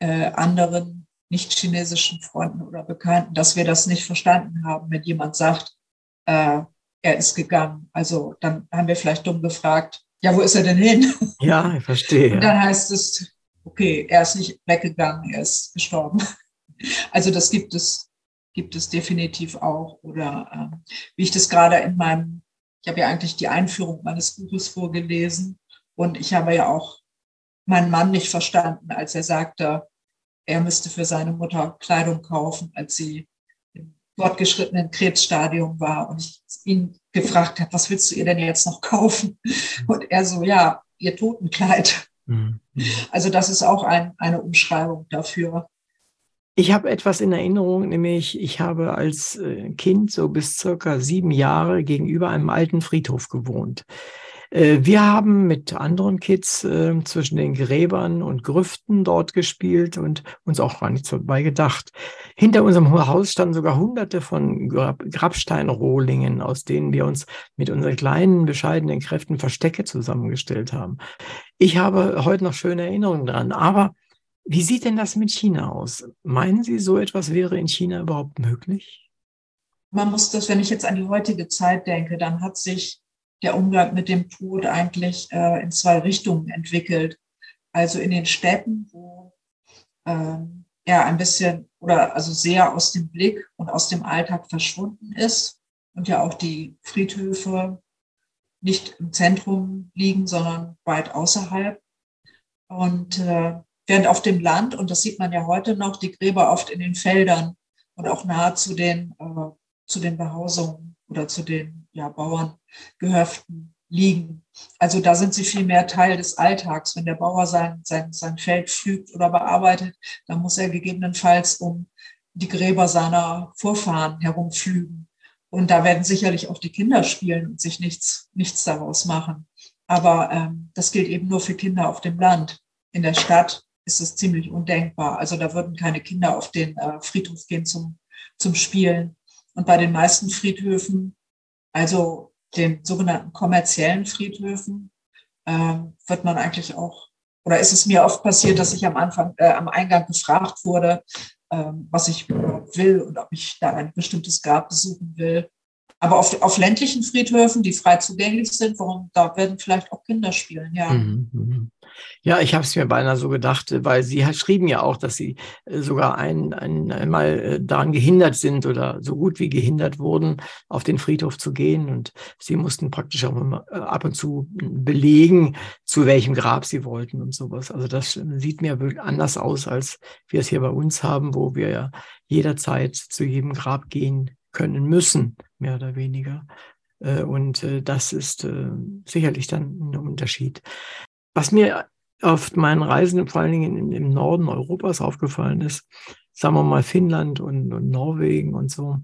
äh, anderen nicht chinesischen Freunden oder Bekannten, dass wir das nicht verstanden haben, wenn jemand sagt, äh, er ist gegangen. Also dann haben wir vielleicht dumm gefragt, ja, wo ist er denn hin? Ja, ich verstehe. Und dann heißt es, okay, er ist nicht weggegangen, er ist gestorben. Also das gibt es gibt es definitiv auch. Oder äh, wie ich das gerade in meinem, ich habe ja eigentlich die Einführung meines Buches vorgelesen und ich habe ja auch meinen Mann nicht verstanden, als er sagte, er müsste für seine Mutter Kleidung kaufen, als sie im fortgeschrittenen Krebsstadium war und ich ihn gefragt habe, was willst du ihr denn jetzt noch kaufen? Und er so, ja, ihr Totenkleid. Mhm. Also das ist auch ein, eine Umschreibung dafür. Ich habe etwas in Erinnerung, nämlich ich habe als äh, Kind so bis circa sieben Jahre gegenüber einem alten Friedhof gewohnt. Äh, wir haben mit anderen Kids äh, zwischen den Gräbern und Grüften dort gespielt und uns auch gar nichts dabei gedacht. Hinter unserem Haus standen sogar hunderte von Grab Grabsteinrohlingen, aus denen wir uns mit unseren kleinen, bescheidenen Kräften Verstecke zusammengestellt haben. Ich habe heute noch schöne Erinnerungen dran, aber wie sieht denn das mit China aus? Meinen Sie, so etwas wäre in China überhaupt möglich? Man muss das, wenn ich jetzt an die heutige Zeit denke, dann hat sich der Umgang mit dem Tod eigentlich äh, in zwei Richtungen entwickelt. Also in den Städten, wo ähm, er ein bisschen oder also sehr aus dem Blick und aus dem Alltag verschwunden ist und ja auch die Friedhöfe nicht im Zentrum liegen, sondern weit außerhalb. Und äh, Während auf dem Land, und das sieht man ja heute noch, die Gräber oft in den Feldern und auch nahe zu den, äh, zu den Behausungen oder zu den ja, Bauerngehöften liegen. Also da sind sie viel mehr Teil des Alltags. Wenn der Bauer sein, sein, sein Feld pflügt oder bearbeitet, dann muss er gegebenenfalls um die Gräber seiner Vorfahren herumflügen. Und da werden sicherlich auch die Kinder spielen und sich nichts, nichts daraus machen. Aber ähm, das gilt eben nur für Kinder auf dem Land. In der Stadt ist es ziemlich undenkbar. Also da würden keine Kinder auf den äh, Friedhof gehen zum, zum Spielen. Und bei den meisten Friedhöfen, also den sogenannten kommerziellen Friedhöfen, äh, wird man eigentlich auch, oder ist es mir oft passiert, dass ich am Anfang, äh, am Eingang gefragt wurde, äh, was ich will und ob ich da ein bestimmtes Grab besuchen will. aber auf, auf ländlichen Friedhöfen, die frei zugänglich sind, warum, da werden vielleicht auch Kinder spielen, ja. Mhm, mhm. Ja, ich habe es mir beinahe so gedacht, weil Sie schrieben ja auch, dass Sie äh, sogar ein, ein, einmal äh, daran gehindert sind oder so gut wie gehindert wurden, auf den Friedhof zu gehen. Und Sie mussten praktisch auch immer äh, ab und zu belegen, zu welchem Grab Sie wollten und sowas. Also das sieht mir anders aus, als wir es hier bei uns haben, wo wir ja jederzeit zu jedem Grab gehen können müssen, mehr oder weniger. Äh, und äh, das ist äh, sicherlich dann ein Unterschied. Was mir auf meinen Reisen, vor allen Dingen im Norden Europas aufgefallen ist, sagen wir mal Finnland und, und Norwegen und so,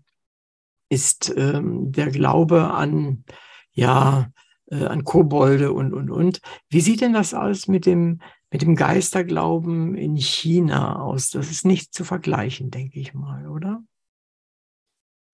ist ähm, der Glaube an, ja, äh, an Kobolde und, und, und. Wie sieht denn das aus mit dem, mit dem Geisterglauben in China aus? Das ist nicht zu vergleichen, denke ich mal, oder?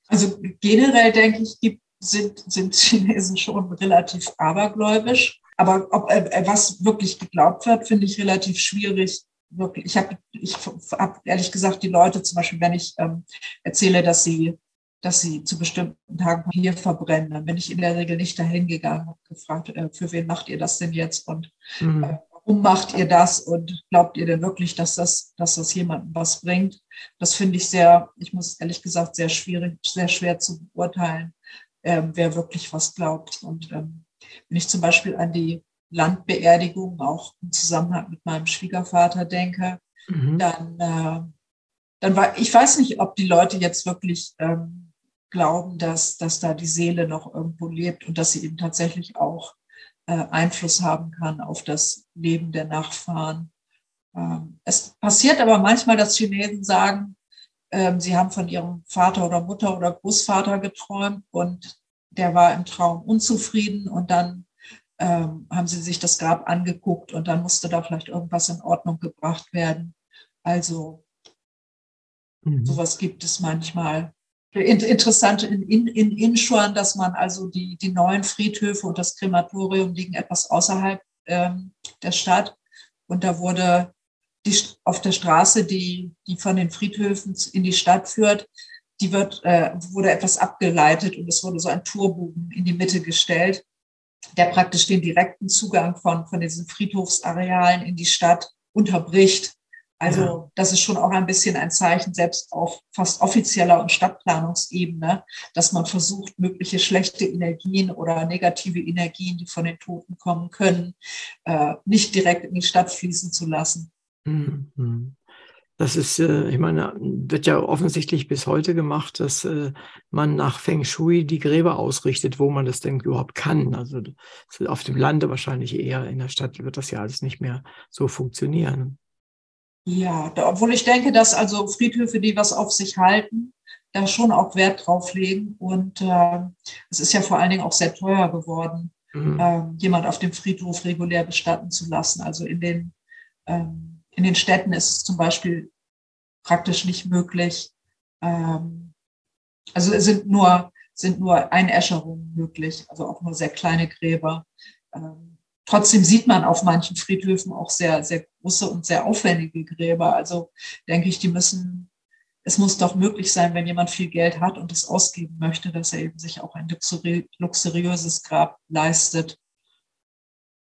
Also generell denke ich, sind, sind Chinesen schon relativ abergläubisch. Aber ob äh, äh, was wirklich geglaubt wird, finde ich relativ schwierig. Wirklich. Ich habe ich hab ehrlich gesagt die Leute, zum Beispiel, wenn ich ähm, erzähle, dass sie, dass sie zu bestimmten Tagen Papier verbrennen, dann bin ich in der Regel nicht dahin gegangen und gefragt, äh, für wen macht ihr das denn jetzt und mhm. äh, warum macht ihr das und glaubt ihr denn wirklich, dass das, dass das jemandem was bringt? Das finde ich sehr, ich muss ehrlich gesagt, sehr schwierig, sehr schwer zu beurteilen, ähm, wer wirklich was glaubt. Und ähm, wenn ich zum Beispiel an die Landbeerdigung auch im Zusammenhang mit meinem Schwiegervater denke, mhm. dann, äh, dann war, ich weiß nicht, ob die Leute jetzt wirklich ähm, glauben, dass, dass da die Seele noch irgendwo lebt und dass sie eben tatsächlich auch äh, Einfluss haben kann auf das Leben der Nachfahren. Ähm, es passiert aber manchmal, dass Chinesen sagen, ähm, sie haben von ihrem Vater oder Mutter oder Großvater geträumt und der war im Traum unzufrieden und dann ähm, haben sie sich das Grab angeguckt und dann musste da vielleicht irgendwas in Ordnung gebracht werden. Also mhm. sowas gibt es manchmal interessant in, in, in Inchuan, dass man also die, die neuen Friedhöfe und das Krematorium liegen etwas außerhalb ähm, der Stadt. Und da wurde die, auf der Straße, die, die von den Friedhöfen in die Stadt führt, die wird, äh, wurde etwas abgeleitet und es wurde so ein Torbogen in die Mitte gestellt, der praktisch den direkten Zugang von, von diesen Friedhofsarealen in die Stadt unterbricht. Also ja. das ist schon auch ein bisschen ein Zeichen, selbst auf fast offizieller und Stadtplanungsebene, dass man versucht, mögliche schlechte Energien oder negative Energien, die von den Toten kommen können, äh, nicht direkt in die Stadt fließen zu lassen. Mhm. Das ist, äh, ich meine, wird ja offensichtlich bis heute gemacht, dass äh, man nach Feng Shui die Gräber ausrichtet, wo man das denn überhaupt kann. Also auf dem Lande wahrscheinlich eher, in der Stadt wird das ja alles nicht mehr so funktionieren. Ja, obwohl ich denke, dass also Friedhöfe, die was auf sich halten, da schon auch Wert drauf legen. Und äh, es ist ja vor allen Dingen auch sehr teuer geworden, mhm. äh, jemand auf dem Friedhof regulär bestatten zu lassen. Also in den, ähm, in den Städten ist es zum Beispiel praktisch nicht möglich. Ähm, also es sind nur, sind nur Einäscherungen möglich, also auch nur sehr kleine Gräber. Ähm, Trotzdem sieht man auf manchen Friedhöfen auch sehr, sehr große und sehr aufwendige Gräber. Also denke ich, die müssen, es muss doch möglich sein, wenn jemand viel Geld hat und es ausgeben möchte, dass er eben sich auch ein luxuriöses Grab leistet.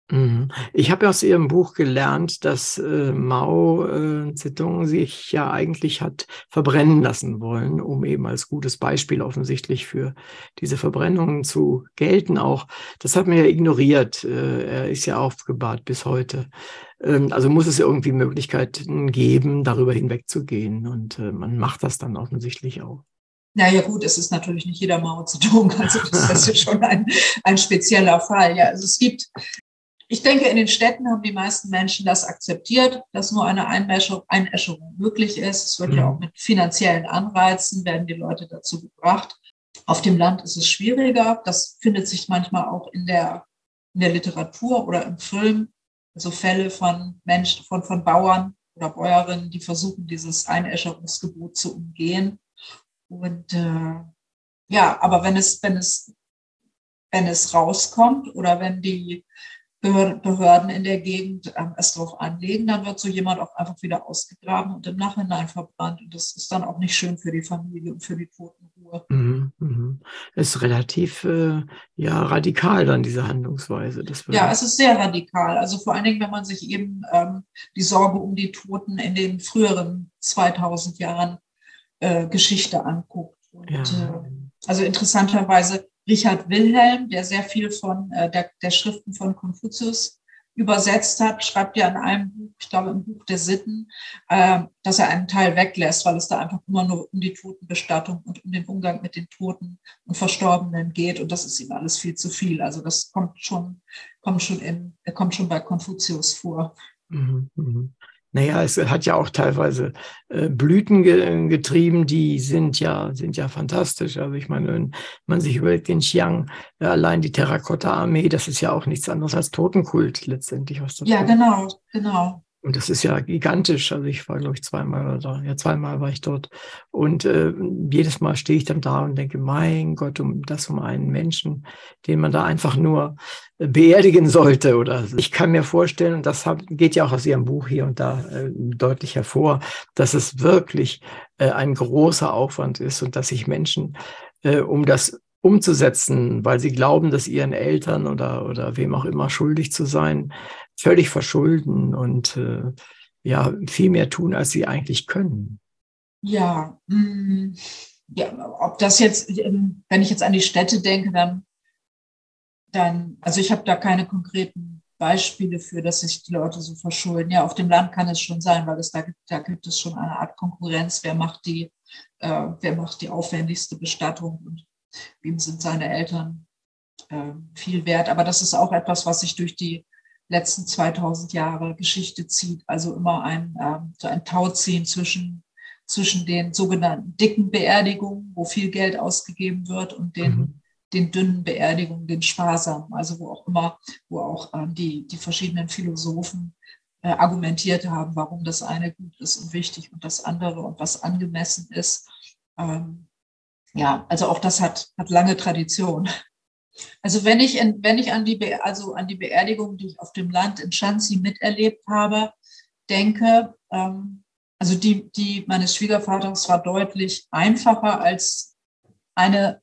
Mhm. Ich habe aus Ihrem Buch gelernt, dass äh, Mao äh, Zedong sich ja eigentlich hat verbrennen lassen wollen, um eben als gutes Beispiel offensichtlich für diese Verbrennungen zu gelten. Auch das hat man ja ignoriert. Äh, er ist ja aufgebahrt bis heute. Ähm, also muss es irgendwie Möglichkeiten geben, darüber hinwegzugehen. Und äh, man macht das dann offensichtlich auch. Naja gut, es ist natürlich nicht jeder Mao Zedong, also das ist schon ein, ein spezieller Fall. Ja, also es gibt ich denke, in den Städten haben die meisten Menschen das akzeptiert, dass nur eine Einäscherung möglich ist. Es wird mhm. ja auch mit finanziellen Anreizen, werden die Leute dazu gebracht. Auf dem Land ist es schwieriger. Das findet sich manchmal auch in der, in der Literatur oder im Film. Also Fälle von Menschen, von, von Bauern oder Bäuerinnen, die versuchen, dieses Einäscherungsgebot zu umgehen. Und äh, ja, aber wenn es, wenn es, wenn es rauskommt oder wenn die Behörden in der Gegend ähm, es darauf anlegen, dann wird so jemand auch einfach wieder ausgegraben und im Nachhinein verbrannt. Und das ist dann auch nicht schön für die Familie und für die Toten Kultur. Mhm, mhm. Ist relativ äh, ja, radikal dann diese Handlungsweise. ja, es ist sehr radikal. Also vor allen Dingen, wenn man sich eben ähm, die Sorge um die Toten in den früheren 2000 Jahren äh, Geschichte anguckt. Und, ja. äh, also interessanterweise Richard Wilhelm, der sehr viel von äh, der, der Schriften von Konfuzius übersetzt hat, schreibt ja in einem Buch, ich glaube im Buch der Sitten, äh, dass er einen Teil weglässt, weil es da einfach immer nur um die Totenbestattung und um den Umgang mit den Toten und Verstorbenen geht. Und das ist ihm alles viel zu viel. Also das kommt schon, kommt schon in, kommt schon bei Konfuzius vor. Mhm, mh. Naja, es hat ja auch teilweise äh, Blüten ge getrieben, die sind ja, sind ja fantastisch. Also ich meine, wenn man sich überlegt, den Xiang, ja, allein die Terrakotta-Armee, das ist ja auch nichts anderes als Totenkult letztendlich. Was das ja, tut. genau, genau. Und das ist ja gigantisch. Also ich war, glaube ich, zweimal da. Ja, zweimal war ich dort. Und äh, jedes Mal stehe ich dann da und denke, mein Gott, um das um einen Menschen, den man da einfach nur beerdigen sollte. Oder ich kann mir vorstellen, und das hab, geht ja auch aus Ihrem Buch hier und da äh, deutlich hervor, dass es wirklich äh, ein großer Aufwand ist und dass sich Menschen äh, um das umzusetzen, weil sie glauben, dass ihren Eltern oder, oder wem auch immer schuldig zu sein, völlig verschulden und äh, ja, viel mehr tun, als sie eigentlich können. Ja, mh, mm, ja, ob das jetzt, ähm, wenn ich jetzt an die Städte denke, dann, dann also ich habe da keine konkreten Beispiele für, dass sich die Leute so verschulden. Ja, auf dem Land kann es schon sein, weil es da gibt, da gibt es schon eine Art Konkurrenz. Wer macht die, äh, wer macht die aufwendigste Bestattung und wem sind seine Eltern äh, viel wert? Aber das ist auch etwas, was sich durch die letzten 2000 Jahre Geschichte zieht. Also immer ein, ähm, so ein Tauziehen zwischen, zwischen den sogenannten dicken Beerdigungen, wo viel Geld ausgegeben wird, und den, mhm. den dünnen Beerdigungen, den sparsamen. Also wo auch immer, wo auch ähm, die, die verschiedenen Philosophen äh, argumentiert haben, warum das eine gut ist und wichtig und das andere und was angemessen ist. Ähm, ja, also auch das hat, hat lange Tradition. Also wenn ich, in, wenn ich an, die also an die Beerdigung, die ich auf dem Land in Schanzi miterlebt habe, denke, ähm, also die, die meines Schwiegervaters war deutlich einfacher als eine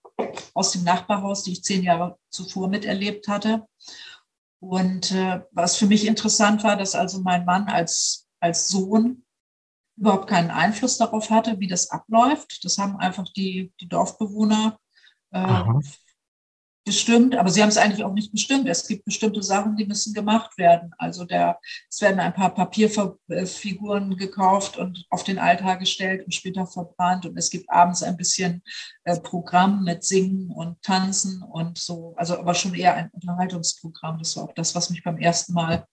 aus dem Nachbarhaus, die ich zehn Jahre zuvor miterlebt hatte. Und äh, was für mich interessant war, dass also mein Mann als, als Sohn überhaupt keinen Einfluss darauf hatte, wie das abläuft. Das haben einfach die, die Dorfbewohner äh, bestimmt, aber sie haben es eigentlich auch nicht bestimmt. Es gibt bestimmte Sachen, die müssen gemacht werden. Also der, es werden ein paar Papierfiguren gekauft und auf den Altar gestellt und später verbrannt. Und es gibt abends ein bisschen äh, Programm mit Singen und Tanzen und so. Also aber schon eher ein Unterhaltungsprogramm. Das war auch das, was mich beim ersten Mal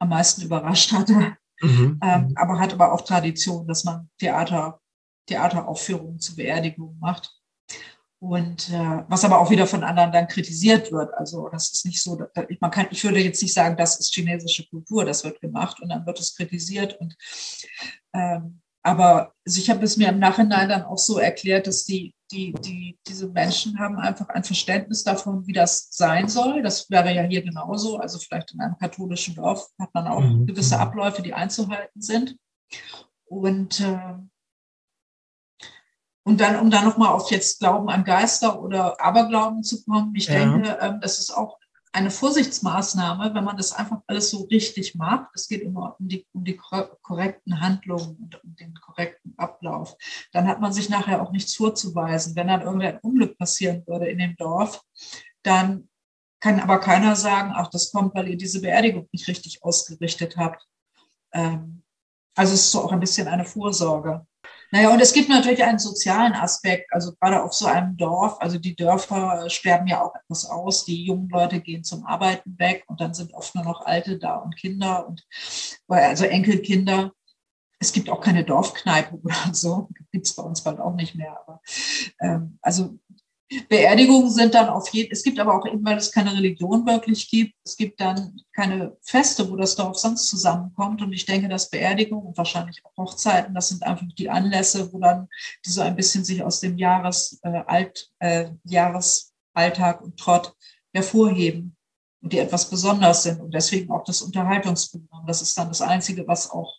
am meisten überrascht hatte. Mhm. Ähm, aber hat aber auch Tradition, dass man Theater, Theateraufführungen zu Beerdigungen macht. Und äh, was aber auch wieder von anderen dann kritisiert wird. Also das ist nicht so, man kann, ich würde jetzt nicht sagen, das ist chinesische Kultur, das wird gemacht und dann wird es kritisiert. Und ähm, aber also ich habe es mir im Nachhinein dann auch so erklärt, dass die, die, die, diese Menschen haben einfach ein Verständnis davon, wie das sein soll. Das wäre ja hier genauso. Also vielleicht in einem katholischen Dorf hat man auch mhm. gewisse. Abläufe, die einzuhalten sind. Und äh, und dann, um dann nochmal auf jetzt Glauben an Geister oder Aberglauben zu kommen, ich ja. denke, ähm, das ist auch eine Vorsichtsmaßnahme, wenn man das einfach alles so richtig macht. Es geht immer um die, um die korrekten Handlungen und um den korrekten Ablauf. Dann hat man sich nachher auch nichts vorzuweisen. Wenn dann irgendein Unglück passieren würde in dem Dorf, dann kann aber keiner sagen, ach, das kommt, weil ihr diese Beerdigung nicht richtig ausgerichtet habt. Ähm, also es ist so auch ein bisschen eine Vorsorge. Naja, und es gibt natürlich einen sozialen Aspekt, also gerade auf so einem Dorf, also die Dörfer sterben ja auch etwas aus, die jungen Leute gehen zum Arbeiten weg und dann sind oft nur noch Alte da und Kinder und also Enkelkinder. Es gibt auch keine Dorfkneipe oder so, gibt es bei uns bald auch nicht mehr. Aber ähm, also Beerdigungen sind dann auf jeden, es gibt aber auch eben, weil es keine Religion wirklich gibt, es gibt dann keine Feste, wo das Dorf sonst zusammenkommt. Und ich denke, dass Beerdigungen und wahrscheinlich auch Hochzeiten, das sind einfach die Anlässe, wo dann die so ein bisschen sich aus dem Jahres, äh, Alt, äh, Jahresalltag und Trott hervorheben und die etwas besonders sind. Und deswegen auch das Unterhaltungsprogramm. Das ist dann das Einzige, was auch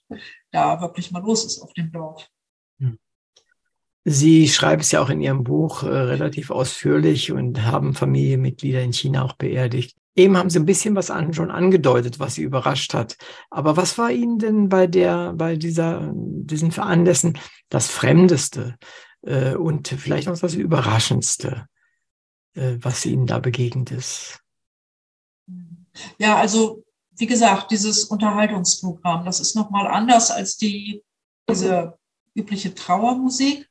da wirklich mal los ist auf dem Dorf. Sie schreiben es ja auch in Ihrem Buch äh, relativ ausführlich und haben Familienmitglieder in China auch beerdigt. Eben haben Sie ein bisschen was an, schon angedeutet, was Sie überrascht hat. Aber was war Ihnen denn bei der, bei dieser, diesen Veranlässen das Fremdeste äh, und vielleicht auch das Überraschendste, äh, was Ihnen da begegnet ist? Ja, also wie gesagt, dieses Unterhaltungsprogramm, das ist nochmal anders als die, diese übliche Trauermusik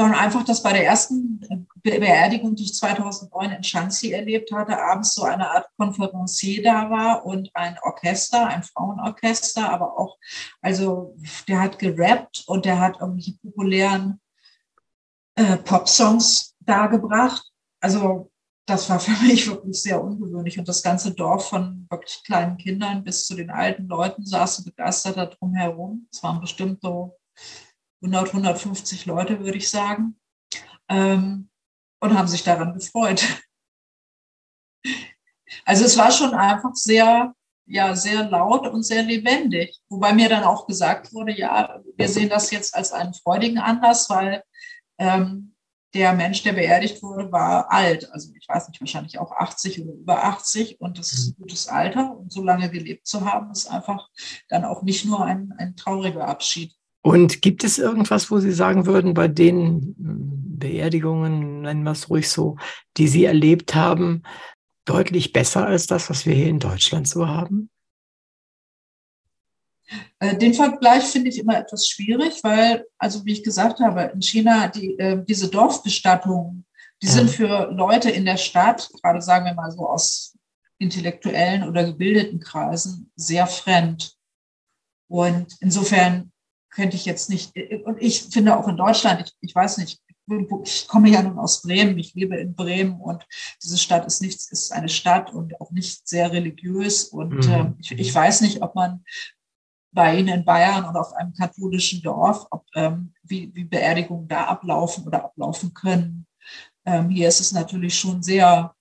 sondern einfach, dass bei der ersten Beerdigung, die ich 2009 in Shanxi erlebt hatte, abends so eine Art Konferencier da war und ein Orchester, ein Frauenorchester, aber auch, also der hat gerappt und der hat irgendwelche populären äh, Pop-Songs dargebracht. Also das war für mich wirklich sehr ungewöhnlich. Und das ganze Dorf von wirklich kleinen Kindern bis zu den alten Leuten saßen begeistert da drum herum. Es waren bestimmt so 100, 150 Leute, würde ich sagen, ähm, und haben sich daran gefreut. Also es war schon einfach sehr, ja, sehr laut und sehr lebendig. Wobei mir dann auch gesagt wurde, ja, wir sehen das jetzt als einen freudigen Anlass, weil ähm, der Mensch, der beerdigt wurde, war alt. Also ich weiß nicht, wahrscheinlich auch 80 oder über 80 und das ist ein gutes Alter. Und so lange gelebt zu haben, ist einfach dann auch nicht nur ein, ein trauriger Abschied. Und gibt es irgendwas, wo Sie sagen würden, bei den hm, Beerdigungen, nennen wir es ruhig so, die Sie erlebt haben, deutlich besser als das, was wir hier in Deutschland so haben? Äh, den Vergleich finde ich immer etwas schwierig, weil, also wie ich gesagt habe, in China die, äh, diese Dorfbestattungen, die ja. sind für Leute in der Stadt, gerade sagen wir mal so aus intellektuellen oder gebildeten Kreisen, sehr fremd. Und insofern könnte ich jetzt nicht, und ich finde auch in Deutschland, ich, ich weiß nicht, ich komme ja nun aus Bremen, ich lebe in Bremen und diese Stadt ist nichts, ist eine Stadt und auch nicht sehr religiös und mhm. äh, ich, ich, weiß nicht, ob man bei Ihnen in Bayern oder auf einem katholischen Dorf, ob, ähm, wie, wie Beerdigungen da ablaufen oder ablaufen können. Ähm, hier ist es natürlich schon sehr,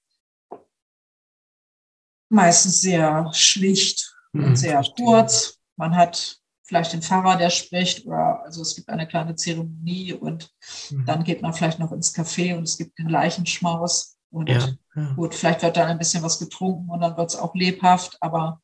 meistens sehr schlicht mhm. und sehr kurz. Man hat vielleicht den Pfarrer, der spricht, oder also es gibt eine kleine Zeremonie und mhm. dann geht man vielleicht noch ins Café und es gibt den Leichenschmaus. Und ja, ja. gut, vielleicht wird dann ein bisschen was getrunken und dann wird es auch lebhaft, aber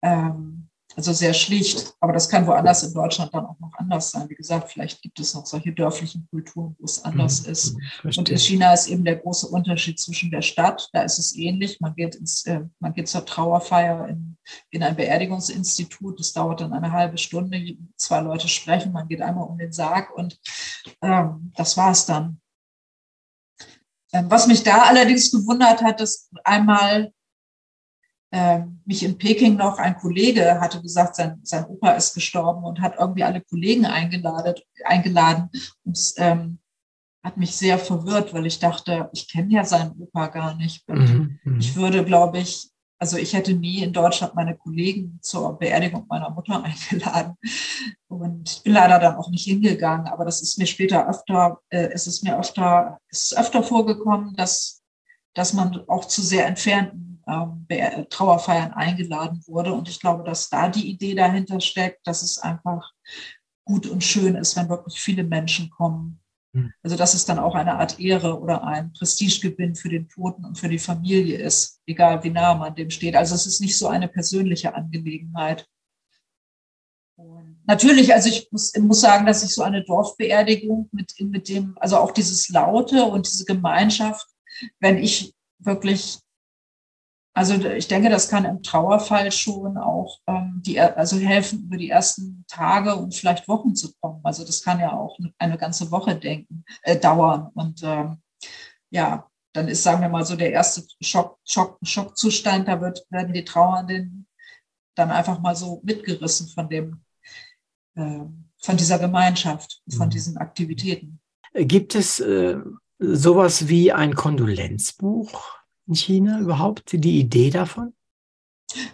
ähm, also sehr schlicht, aber das kann woanders in Deutschland dann auch noch anders sein. Wie gesagt, vielleicht gibt es noch solche dörflichen Kulturen, wo es anders mhm. ist. Verstehe. Und in China ist eben der große Unterschied zwischen der Stadt, da ist es ähnlich. Man geht, ins, äh, man geht zur Trauerfeier in, in ein Beerdigungsinstitut. Das dauert dann eine halbe Stunde. Zwei Leute sprechen, man geht einmal um den Sarg und ähm, das war es dann. Ähm, was mich da allerdings gewundert hat, dass einmal äh, mich in Peking noch ein Kollege hatte gesagt, sein, sein Opa ist gestorben und hat irgendwie alle Kollegen eingeladen, eingeladen und ähm, hat mich sehr verwirrt, weil ich dachte, ich kenne ja seinen Opa gar nicht. Und mhm, ich würde, glaube ich, also ich hätte nie in Deutschland meine Kollegen zur Beerdigung meiner Mutter eingeladen. Und ich bin leider dann auch nicht hingegangen, aber das ist mir später öfter, äh, es ist mir öfter, es ist öfter vorgekommen, dass, dass man auch zu sehr entfernten ähm, Trauerfeiern eingeladen wurde. Und ich glaube, dass da die Idee dahinter steckt, dass es einfach gut und schön ist, wenn wirklich viele Menschen kommen. Hm. Also dass es dann auch eine Art Ehre oder ein Prestigegewinn für den Toten und für die Familie ist, egal wie nah man dem steht. Also es ist nicht so eine persönliche Angelegenheit. Und natürlich, also ich muss, muss sagen, dass ich so eine Dorfbeerdigung mit, mit dem, also auch dieses Laute und diese Gemeinschaft, wenn ich wirklich also ich denke, das kann im Trauerfall schon auch ähm, die, also helfen, über die ersten Tage und vielleicht Wochen zu kommen. Also das kann ja auch eine ganze Woche denken, äh, dauern. Und ähm, ja, dann ist, sagen wir mal, so der erste Schock, Schock, Schockzustand, da wird, werden die Trauernden dann einfach mal so mitgerissen von dem, äh, von dieser Gemeinschaft, von mhm. diesen Aktivitäten. Gibt es äh, sowas wie ein Kondolenzbuch? In China überhaupt, die Idee davon?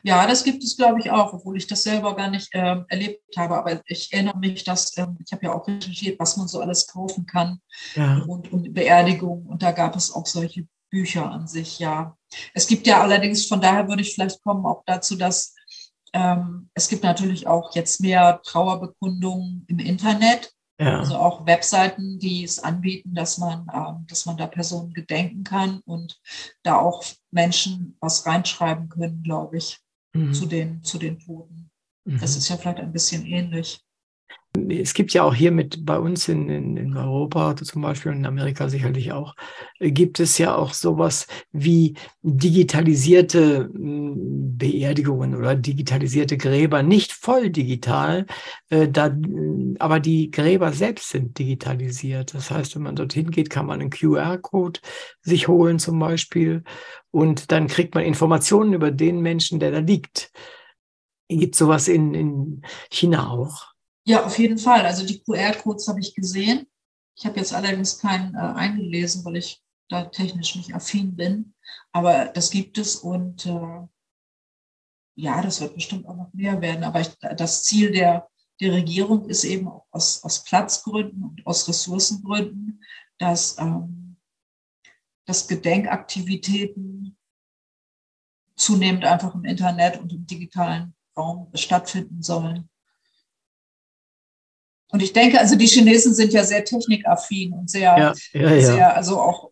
Ja, das gibt es, glaube ich, auch, obwohl ich das selber gar nicht ähm, erlebt habe. Aber ich erinnere mich, dass ähm, ich habe ja auch recherchiert, was man so alles kaufen kann ja. rund um die Beerdigung. Und da gab es auch solche Bücher an sich, ja. Es gibt ja allerdings, von daher würde ich vielleicht kommen auch dazu, dass ähm, es gibt natürlich auch jetzt mehr Trauerbekundungen im Internet. Ja. Also auch Webseiten, die es anbieten, dass man, ähm, dass man da Personen gedenken kann und da auch Menschen was reinschreiben können, glaube ich, mhm. zu, den, zu den Toten. Mhm. Das ist ja vielleicht ein bisschen ähnlich. Es gibt ja auch hier mit bei uns in, in, in, Europa zum Beispiel und in Amerika sicherlich auch, äh, gibt es ja auch sowas wie digitalisierte hm, Beerdigungen oder digitalisierte Gräber, nicht voll digital, äh, da, aber die Gräber selbst sind digitalisiert. Das heißt, wenn man dorthin geht, kann man einen QR-Code sich holen zum Beispiel und dann kriegt man Informationen über den Menschen, der da liegt. Gibt sowas in, in China auch? Ja, auf jeden Fall. Also die QR-Codes habe ich gesehen. Ich habe jetzt allerdings keinen äh, eingelesen, weil ich da technisch nicht affin bin. Aber das gibt es und äh, ja, das wird bestimmt auch noch mehr werden. Aber ich, das Ziel der, der Regierung ist eben auch aus, aus Platzgründen und aus Ressourcengründen, dass, ähm, dass Gedenkaktivitäten zunehmend einfach im Internet und im digitalen Raum stattfinden sollen. Und ich denke, also die Chinesen sind ja sehr technikaffin und sehr, ja, ja, ja. sehr, also auch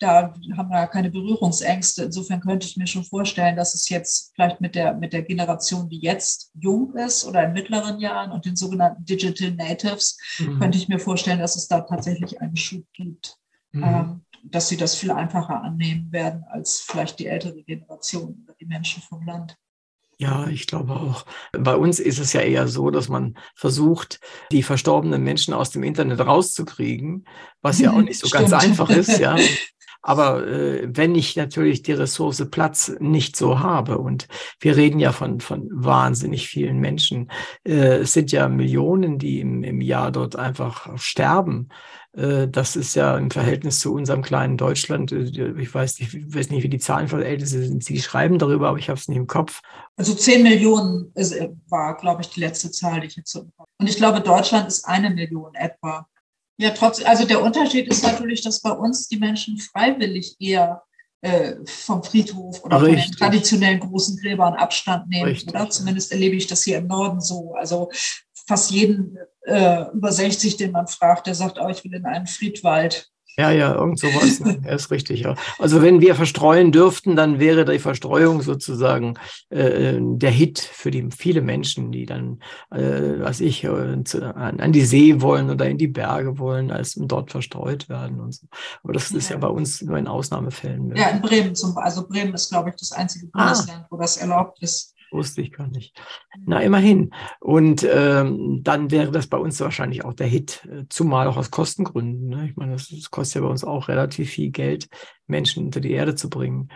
da haben wir keine Berührungsängste. Insofern könnte ich mir schon vorstellen, dass es jetzt vielleicht mit der, mit der Generation, die jetzt jung ist oder in mittleren Jahren und den sogenannten Digital Natives, mhm. könnte ich mir vorstellen, dass es da tatsächlich einen Schub gibt, mhm. ähm, dass sie das viel einfacher annehmen werden als vielleicht die ältere Generation oder die Menschen vom Land. Ja, ich glaube auch. Bei uns ist es ja eher so, dass man versucht, die verstorbenen Menschen aus dem Internet rauszukriegen, was ja auch nicht so ganz einfach ist, ja. Aber äh, wenn ich natürlich die Ressource Platz nicht so habe, und wir reden ja von, von wahnsinnig vielen Menschen, äh, es sind ja Millionen, die im, im Jahr dort einfach sterben. Äh, das ist ja im Verhältnis zu unserem kleinen Deutschland, äh, ich weiß nicht, ich weiß nicht wie die Zahlen von Ältesten sind. Sie schreiben darüber, aber ich habe es nicht im Kopf. Also 10 Millionen war, glaube ich, die letzte Zahl, die ich jetzt so Und ich glaube, Deutschland ist eine Million etwa. Ja, trotzdem, also der Unterschied ist natürlich, dass bei uns die Menschen freiwillig eher äh, vom Friedhof oder Richtig. von den traditionellen großen Gräbern Abstand nehmen. Richtig. Oder zumindest erlebe ich das hier im Norden so. Also fast jeden äh, über 60, den man fragt, der sagt, oh, ich will in einen Friedwald. Ja, ja, irgend sowas. Ne? ja, ist richtig. Ja. Also wenn wir verstreuen dürften, dann wäre die Verstreuung sozusagen äh, der Hit für die viele Menschen, die dann, äh, was ich, äh, zu, an, an, die See wollen oder in die Berge wollen, als dort verstreut werden und so. Aber das ist ja, ja bei uns nur in Ausnahmefällen. Möglich. Ja, in Bremen zum Beispiel. Also Bremen ist, glaube ich, das einzige ah. Bundesland, ah. wo das erlaubt ist. Wusste ich gar nicht. Na, immerhin. Und ähm, dann wäre das bei uns wahrscheinlich auch der Hit, äh, zumal auch aus Kostengründen. Ne? Ich meine, das, das kostet ja bei uns auch relativ viel Geld, Menschen unter die Erde zu bringen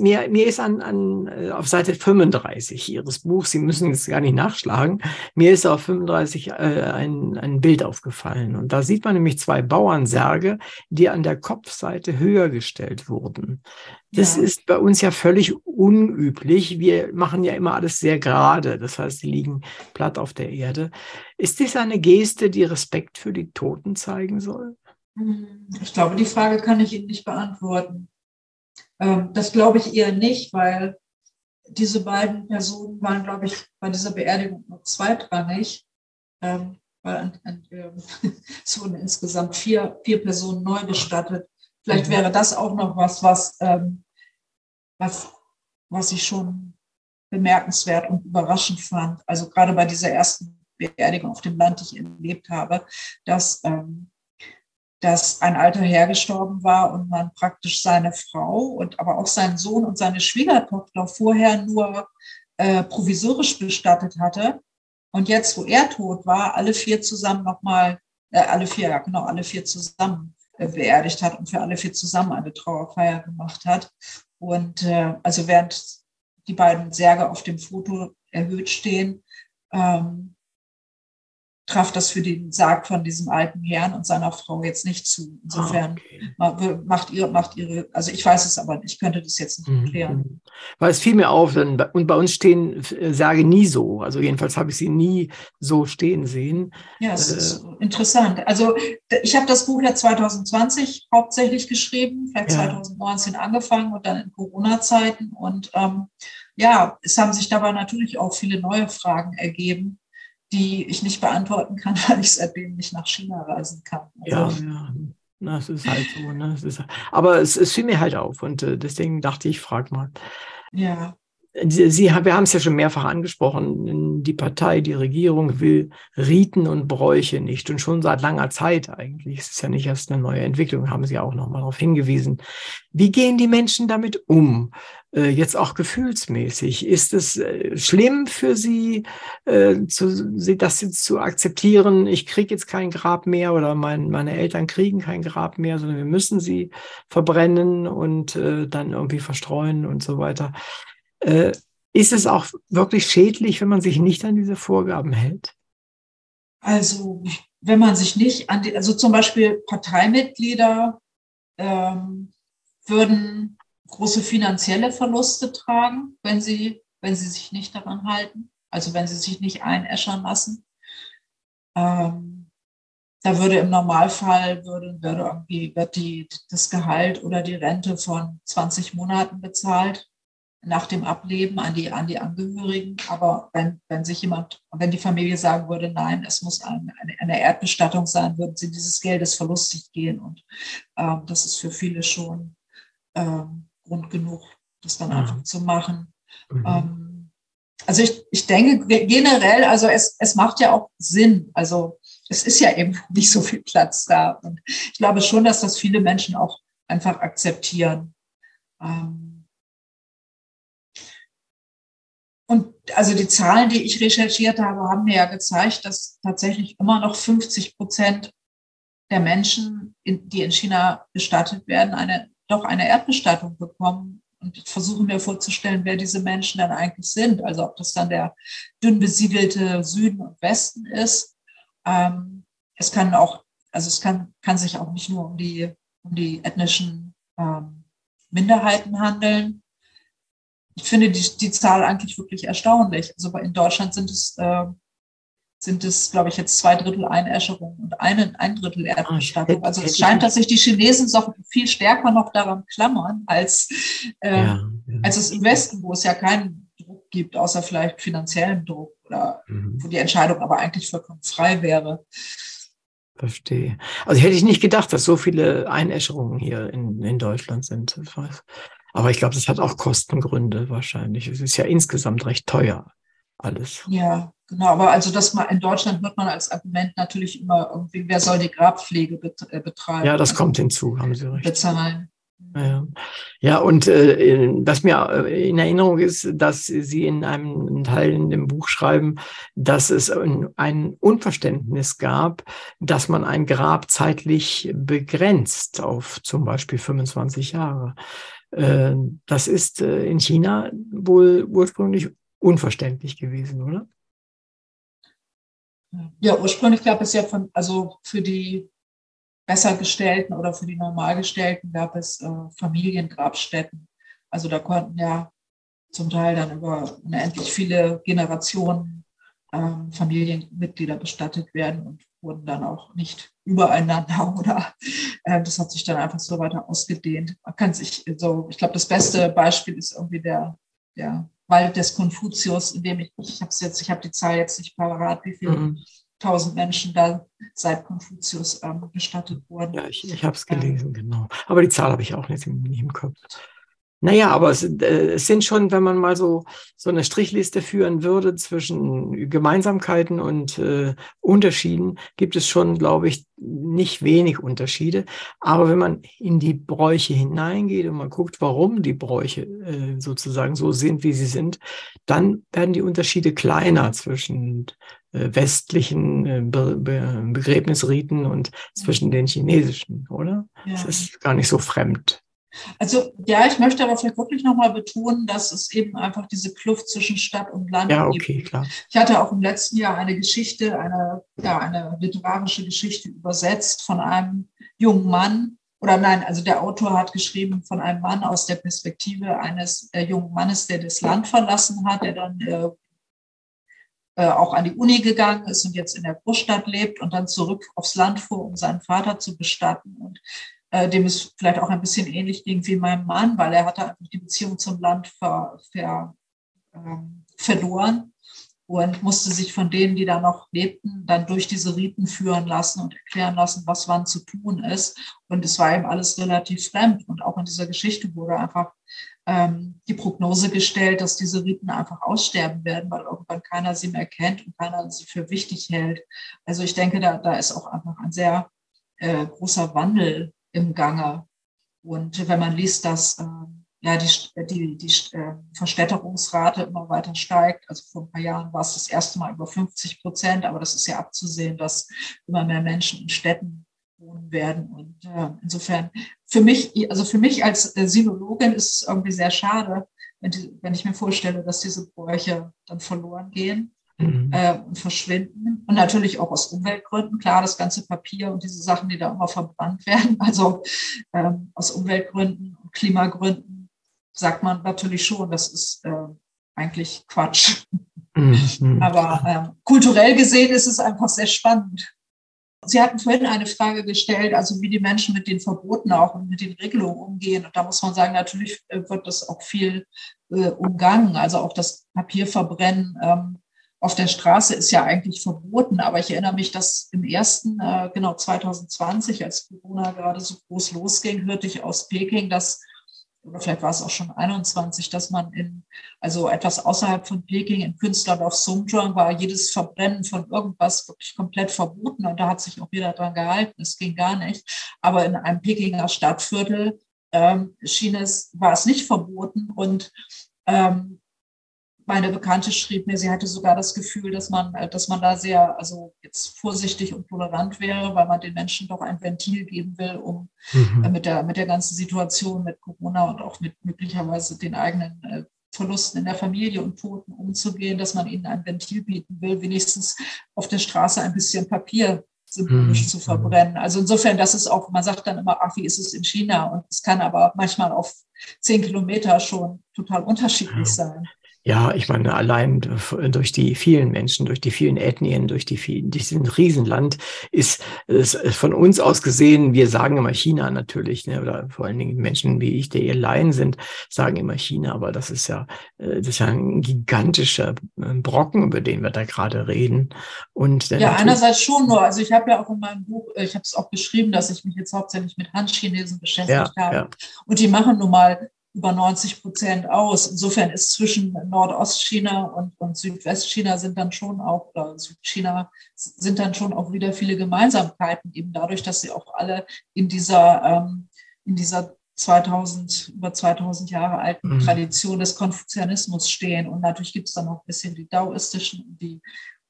mir, mir ist an, an, äh, auf Seite 35 Ihres Buchs, Sie müssen jetzt gar nicht nachschlagen, mir ist auf 35 äh, ein, ein Bild aufgefallen. Und da sieht man nämlich zwei Bauernsärge, die an der Kopfseite höher gestellt wurden. Das ja. ist bei uns ja völlig unüblich. Wir machen ja immer alles sehr gerade. Das heißt, sie liegen platt auf der Erde. Ist das eine Geste, die Respekt für die Toten zeigen soll? Hm, ich glaube, die Frage kann ich Ihnen nicht beantworten. Ähm, das glaube ich eher nicht, weil diese beiden Personen waren, glaube ich, bei dieser Beerdigung nur zweitrangig, ähm, weil an, an, äh, es wurden insgesamt vier, vier Personen neu bestattet. Vielleicht mhm. wäre das auch noch was, was, ähm, was, was ich schon bemerkenswert und überraschend fand. Also gerade bei dieser ersten Beerdigung auf dem Land, die ich erlebt habe, dass ähm, dass ein alter Herr gestorben war und man praktisch seine Frau und aber auch seinen Sohn und seine Schwiegertochter vorher nur äh, provisorisch bestattet hatte. Und jetzt, wo er tot war, alle vier zusammen nochmal, äh, alle vier, ja genau, alle vier zusammen äh, beerdigt hat und für alle vier zusammen eine Trauerfeier gemacht hat. Und äh, also während die beiden Särge auf dem Foto erhöht stehen, ähm, traf das für den Sarg von diesem alten Herrn und seiner Frau jetzt nicht zu. Insofern ah, okay. macht ihr, macht ihre, also ich weiß es aber nicht, ich könnte das jetzt nicht mhm, erklären. Mhm. Weil es fiel mir auf, denn, und bei uns stehen äh, Särge nie so. Also jedenfalls habe ich sie nie so stehen sehen. Ja, es äh, ist interessant. Also ich habe das Buch ja 2020 hauptsächlich geschrieben, vielleicht ja. 2019 angefangen und dann in Corona-Zeiten. Und ähm, ja, es haben sich dabei natürlich auch viele neue Fragen ergeben die ich nicht beantworten kann, weil ich seitdem nicht nach China reisen kann. Also, ja, ja. Na, es ist halt so. Ne? Es ist, aber es, es fiel mir halt auf und äh, deswegen dachte ich, frag mal. Ja. Sie, Sie, wir haben es ja schon mehrfach angesprochen, die Partei, die Regierung will Riten und Bräuche nicht. Und schon seit langer Zeit eigentlich. Es ist ja nicht erst eine neue Entwicklung, haben Sie auch nochmal darauf hingewiesen. Wie gehen die Menschen damit um? Äh, jetzt auch gefühlsmäßig. Ist es äh, schlimm für Sie, äh, zu, das jetzt zu akzeptieren? Ich kriege jetzt kein Grab mehr oder mein, meine Eltern kriegen kein Grab mehr, sondern wir müssen sie verbrennen und dann irgendwie verstreuen und so weiter. Ist es auch wirklich schädlich, wenn man sich nicht an diese Vorgaben hält? Also, wenn man sich nicht an die, also zum Beispiel Parteimitglieder ähm, würden große finanzielle Verluste tragen, wenn sie, wenn sie sich nicht daran halten, also wenn sie sich nicht einäschern lassen. Ähm, da würde im Normalfall würde, würde irgendwie wird die, das Gehalt oder die Rente von 20 Monaten bezahlt nach dem Ableben an die, an die Angehörigen. Aber wenn, wenn sich jemand, wenn die Familie sagen würde, nein, es muss eine, eine Erdbestattung sein, würden sie dieses Geldes verlustig gehen. Und ähm, das ist für viele schon ähm, Grund genug, das dann einfach mhm. zu machen. Mhm. Ähm, also ich, ich denke generell, also es, es macht ja auch Sinn. Also es ist ja eben nicht so viel Platz da. Und ich glaube schon, dass das viele Menschen auch einfach akzeptieren. Ähm, Und also die Zahlen, die ich recherchiert habe, haben mir ja gezeigt, dass tatsächlich immer noch 50 Prozent der Menschen, die in China bestattet werden, eine, doch eine Erdbestattung bekommen. Und ich versuche mir vorzustellen, wer diese Menschen dann eigentlich sind. Also ob das dann der dünn besiedelte Süden und Westen ist. Ähm, es kann auch, also es kann, kann sich auch nicht nur um die, um die ethnischen ähm, Minderheiten handeln, ich finde die, die Zahl eigentlich wirklich erstaunlich. Also in Deutschland sind es, äh, sind es, glaube ich, jetzt zwei Drittel Einäscherung und eine, ein Drittel Erdbestattung. Also es scheint, dass sich die Chinesen so viel stärker noch daran klammern, als, äh, ja, ja. als es im Westen, wo es ja keinen Druck gibt, außer vielleicht finanziellen Druck oder mhm. wo die Entscheidung aber eigentlich vollkommen frei wäre. Verstehe. Also hätte ich nicht gedacht, dass so viele Einäscherungen hier in, in Deutschland sind. Aber ich glaube, das hat auch Kostengründe wahrscheinlich. Es ist ja insgesamt recht teuer alles. Ja, genau. Aber also das mal in Deutschland hört man als Argument natürlich immer irgendwie, wer soll die Grabpflege äh, betreiben? Ja, das kommt hinzu, haben Sie recht. Bezahlen. Ja, ja und äh, was mir äh, in Erinnerung ist, dass Sie in einem Teil in dem Buch schreiben, dass es ein, ein Unverständnis gab, dass man ein Grab zeitlich begrenzt auf zum Beispiel 25 Jahre. Äh, das ist äh, in China wohl ursprünglich unverständlich gewesen, oder? Ja, ursprünglich gab es ja von, also für die Bessergestellten oder für die Normalgestellten gab es äh, Familiengrabstätten. Also da konnten ja zum Teil dann über unendlich viele Generationen ähm, Familienmitglieder bestattet werden und wurden dann auch nicht übereinander oder äh, das hat sich dann einfach so weiter ausgedehnt. Man kann sich so, ich glaube, das beste Beispiel ist irgendwie der, der Wald des Konfuzius, in dem ich, ich habe es jetzt, ich habe die Zahl jetzt nicht parat, wie viele mhm. tausend Menschen da seit Konfuzius ähm, bestattet wurden. Ja, ich, ich habe es gelesen, ähm, genau. Aber die Zahl habe ich auch nicht, nicht im Kopf. Naja, aber es, äh, es, sind schon, wenn man mal so, so eine Strichliste führen würde zwischen Gemeinsamkeiten und äh, Unterschieden, gibt es schon, glaube ich, nicht wenig Unterschiede. Aber wenn man in die Bräuche hineingeht und man guckt, warum die Bräuche äh, sozusagen so sind, wie sie sind, dann werden die Unterschiede kleiner zwischen äh, westlichen äh, Be Be Begräbnisriten und zwischen den chinesischen, oder? Ja. Es ist gar nicht so fremd. Also ja, ich möchte aber vielleicht wirklich nochmal betonen, dass es eben einfach diese Kluft zwischen Stadt und Land ja, okay, gibt. Klar. Ich hatte auch im letzten Jahr eine Geschichte, eine, ja, eine literarische Geschichte übersetzt von einem jungen Mann. Oder nein, also der Autor hat geschrieben von einem Mann aus der Perspektive eines äh, jungen Mannes, der das Land verlassen hat, der dann äh, äh, auch an die Uni gegangen ist und jetzt in der Großstadt lebt und dann zurück aufs Land fuhr, um seinen Vater zu bestatten. Und äh, dem es vielleicht auch ein bisschen ähnlich ging wie meinem Mann, weil er hatte einfach die Beziehung zum Land ver, ver, ähm, verloren und musste sich von denen, die da noch lebten, dann durch diese Riten führen lassen und erklären lassen, was wann zu tun ist. Und es war ihm alles relativ fremd. Und auch in dieser Geschichte wurde einfach ähm, die Prognose gestellt, dass diese Riten einfach aussterben werden, weil irgendwann keiner sie mehr kennt und keiner sie für wichtig hält. Also ich denke, da, da ist auch einfach ein sehr äh, großer Wandel im Gange. Und wenn man liest, dass ähm, ja, die, die, die äh, Verstädterungsrate immer weiter steigt. Also vor ein paar Jahren war es das erste Mal über 50 Prozent, aber das ist ja abzusehen, dass immer mehr Menschen in Städten wohnen werden. Und äh, insofern, für mich, also für mich als äh, Sinologin ist es irgendwie sehr schade, wenn, die, wenn ich mir vorstelle, dass diese Bräuche dann verloren gehen. Mhm. Äh, und verschwinden. Und natürlich auch aus Umweltgründen. Klar, das ganze Papier und diese Sachen, die da immer verbrannt werden. Also ähm, aus Umweltgründen und Klimagründen sagt man natürlich schon, das ist äh, eigentlich Quatsch. Mhm. Aber äh, kulturell gesehen ist es einfach sehr spannend. Sie hatten vorhin eine Frage gestellt, also wie die Menschen mit den Verboten auch und mit den Regelungen umgehen. Und da muss man sagen, natürlich äh, wird das auch viel äh, umgangen. Also auch das Papierverbrennen ähm, auf der Straße ist ja eigentlich verboten. Aber ich erinnere mich, dass im ersten, äh, genau 2020, als Corona gerade so groß losging, hörte ich aus Peking, dass oder vielleicht war es auch schon 21, dass man in, also etwas außerhalb von Peking in Künstlerdorf Songzhuang war jedes Verbrennen von irgendwas wirklich komplett verboten und da hat sich auch jeder dran gehalten. Es ging gar nicht. Aber in einem Pekinger Stadtviertel ähm, schien es, war es nicht verboten und ähm, meine Bekannte schrieb mir, sie hatte sogar das Gefühl, dass man, äh, dass man da sehr, also jetzt vorsichtig und tolerant wäre, weil man den Menschen doch ein Ventil geben will, um mhm. Äh, mit der, mit der ganzen Situation mit Corona und auch mit möglicherweise den eigenen äh, Verlusten in der Familie und Toten umzugehen, dass man ihnen ein Ventil bieten will, wenigstens auf der Straße ein bisschen Papier symbolisch mhm. zu verbrennen. Also insofern, das ist auch, man sagt dann immer, ach, wie ist es in China? Und es kann aber manchmal auf zehn Kilometer schon total unterschiedlich sein. Ja, ich meine, allein durch die vielen Menschen, durch die vielen Ethnien, durch die vielen, diesen Riesenland ist es von uns aus gesehen, wir sagen immer China natürlich, ne, oder vor allen Dingen Menschen wie ich, die ihr Laien sind, sagen immer China, aber das ist ja, äh, das ist ja ein gigantischer äh, Brocken, über den wir da gerade reden. Und ja, einerseits schon nur. Also ich habe ja auch in meinem Buch, äh, ich habe es auch beschrieben, dass ich mich jetzt hauptsächlich mit Han-Chinesen beschäftigt ja, habe. Ja. Und die machen nun mal über 90 Prozent aus. Insofern ist zwischen Nordostchina und, und Südwestchina sind dann schon auch, oder Südchina sind dann schon auch wieder viele Gemeinsamkeiten, eben dadurch, dass sie auch alle in dieser, ähm, in dieser 2000, über 2000 Jahre alten mhm. Tradition des Konfuzianismus stehen. Und natürlich gibt es dann noch ein bisschen die daoistischen und die,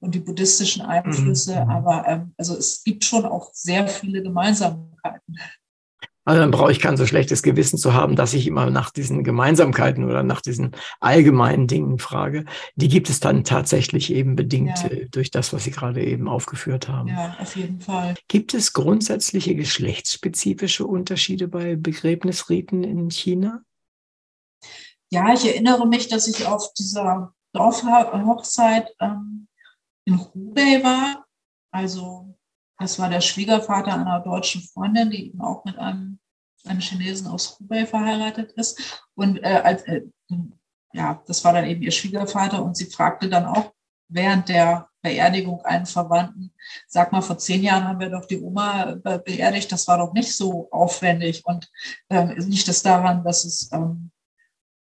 und die buddhistischen Einflüsse. Mhm. Aber ähm, also es gibt schon auch sehr viele Gemeinsamkeiten. Also dann brauche ich kein so schlechtes Gewissen zu haben, dass ich immer nach diesen Gemeinsamkeiten oder nach diesen allgemeinen Dingen frage. Die gibt es dann tatsächlich eben bedingt ja. Äh, durch das, was Sie gerade eben aufgeführt haben. Ja, auf jeden Fall. Gibt es grundsätzliche geschlechtsspezifische Unterschiede bei Begräbnisriten in China? Ja, ich erinnere mich, dass ich auf dieser Dorfhochzeit ähm, in Hubei war. Also das war der Schwiegervater einer deutschen Freundin, die eben auch mit einem, einem Chinesen aus Hubei verheiratet ist. Und äh, als, äh, ja, das war dann eben ihr Schwiegervater und sie fragte dann auch während der Beerdigung einen Verwandten, sag mal, vor zehn Jahren haben wir doch die Oma beerdigt, das war doch nicht so aufwendig und ähm, liegt es daran, dass es ähm,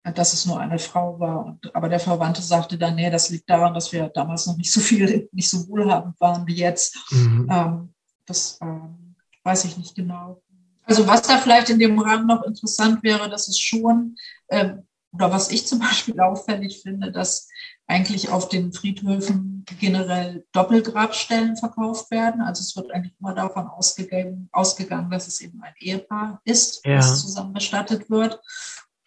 dass es nur eine Frau war. Und, aber der Verwandte sagte dann, nee, das liegt daran, dass wir damals noch nicht so viel, nicht so wohlhabend waren wie jetzt. Mhm. Ähm, das ähm, weiß ich nicht genau. Also was da vielleicht in dem Rahmen noch interessant wäre, dass es schon, äh, oder was ich zum Beispiel auffällig finde, dass eigentlich auf den Friedhöfen generell Doppelgrabstellen verkauft werden. Also es wird eigentlich immer davon ausgegangen, ausgegangen dass es eben ein Ehepaar ist, ja. das zusammen bestattet wird.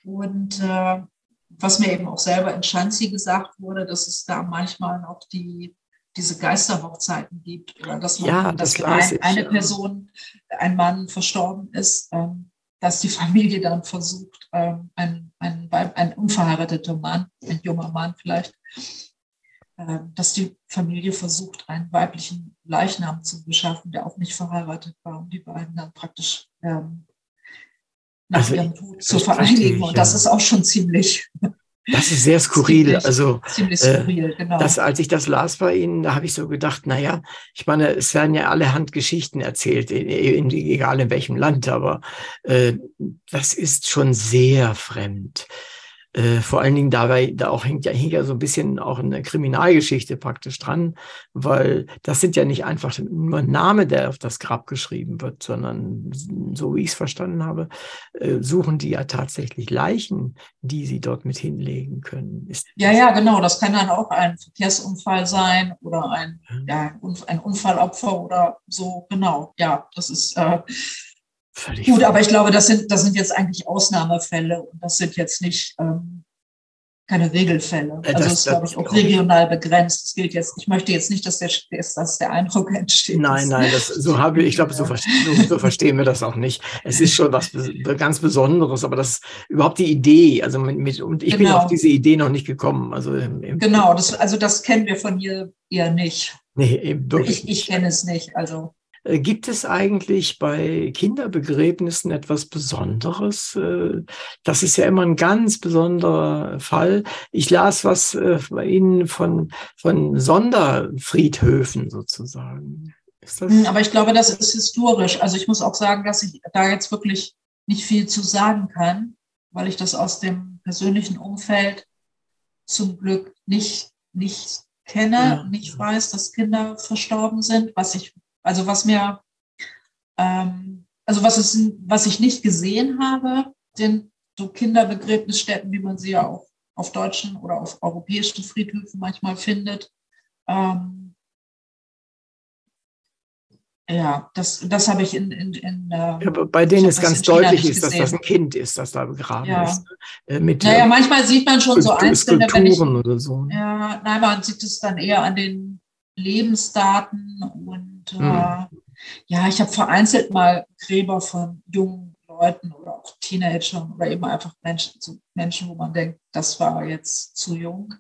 Und äh, was mir eben auch selber in Schanzi gesagt wurde, dass es da manchmal noch die, diese Geisterhochzeiten gibt oder dass man, ja, das dass ein, eine Person, ein Mann verstorben ist, ähm, dass die Familie dann versucht, ähm, ein, ein, ein unverheirateter Mann, ein junger Mann vielleicht, äh, dass die Familie versucht, einen weiblichen Leichnam zu beschaffen, der auch nicht verheiratet war, um die beiden dann praktisch ähm, nach also, ihrem Tod zu vereinigen. Und das ist auch schon ziemlich. Das ist sehr skurril. Ziemlich, also, ziemlich äh, skurril, genau. Das, als ich das las bei Ihnen, da habe ich so gedacht, naja, ich meine, es werden ja allerhand Geschichten erzählt, in, in, egal in welchem Land, aber äh, das ist schon sehr fremd. Äh, vor allen Dingen dabei, da auch hängt ja, hängt ja so ein bisschen auch eine Kriminalgeschichte praktisch dran, weil das sind ja nicht einfach nur ein Name, der auf das Grab geschrieben wird, sondern so wie ich es verstanden habe, äh, suchen die ja tatsächlich Leichen, die sie dort mit hinlegen können. Ist, ja, ja, genau. Das kann dann auch ein Verkehrsunfall sein oder ein, ja, ein Unfallopfer oder so. Genau. Ja, das ist äh, Völlig Gut, aber ich glaube, das sind, das sind jetzt eigentlich Ausnahmefälle und das sind jetzt nicht ähm, keine Regelfälle. Äh, also das, ist, glaube ich, auch regional begrenzt. Das gilt jetzt, ich möchte jetzt nicht, dass der, dass der Eindruck entsteht. Nein, nein, das, so habe ich, ich glaube, so, so, so verstehen wir das auch nicht. Es ist schon was ganz Besonderes, aber das ist überhaupt die Idee, also mit, mit und ich genau. bin auf diese Idee noch nicht gekommen. Also im, im genau, das, also das kennen wir von hier eher nicht. Nee, eben wirklich. Ich, ich kenne es nicht, also. Äh, gibt es eigentlich bei Kinderbegräbnissen etwas Besonderes? Äh, das ist ja immer ein ganz besonderer Fall. Ich las was äh, bei Ihnen von, von Sonderfriedhöfen sozusagen. Hm, aber ich glaube, das ist historisch. Also ich muss auch sagen, dass ich da jetzt wirklich nicht viel zu sagen kann, weil ich das aus dem persönlichen Umfeld zum Glück nicht, nicht kenne, ja. nicht weiß, dass Kinder verstorben sind, was ich also was mir, ähm, also was, ist, was ich nicht gesehen habe, sind so Kinderbegräbnisstätten, wie man sie ja auch auf deutschen oder auf europäischen Friedhöfen manchmal findet. Ähm, ja, das, das habe ich in. in, in äh, ja, bei denen es ganz deutlich ist, dass das ein Kind ist, das da begraben ja. ist. Äh, mit, naja, manchmal sieht man schon so einzelne. Wenn ich, oder so. Ja, nein, man sieht es dann eher an den Lebensdaten und und mhm. äh, ja, ich habe vereinzelt mal Gräber von jungen Leuten oder auch Teenagern oder eben einfach Menschen, so Menschen, wo man denkt, das war jetzt zu jung,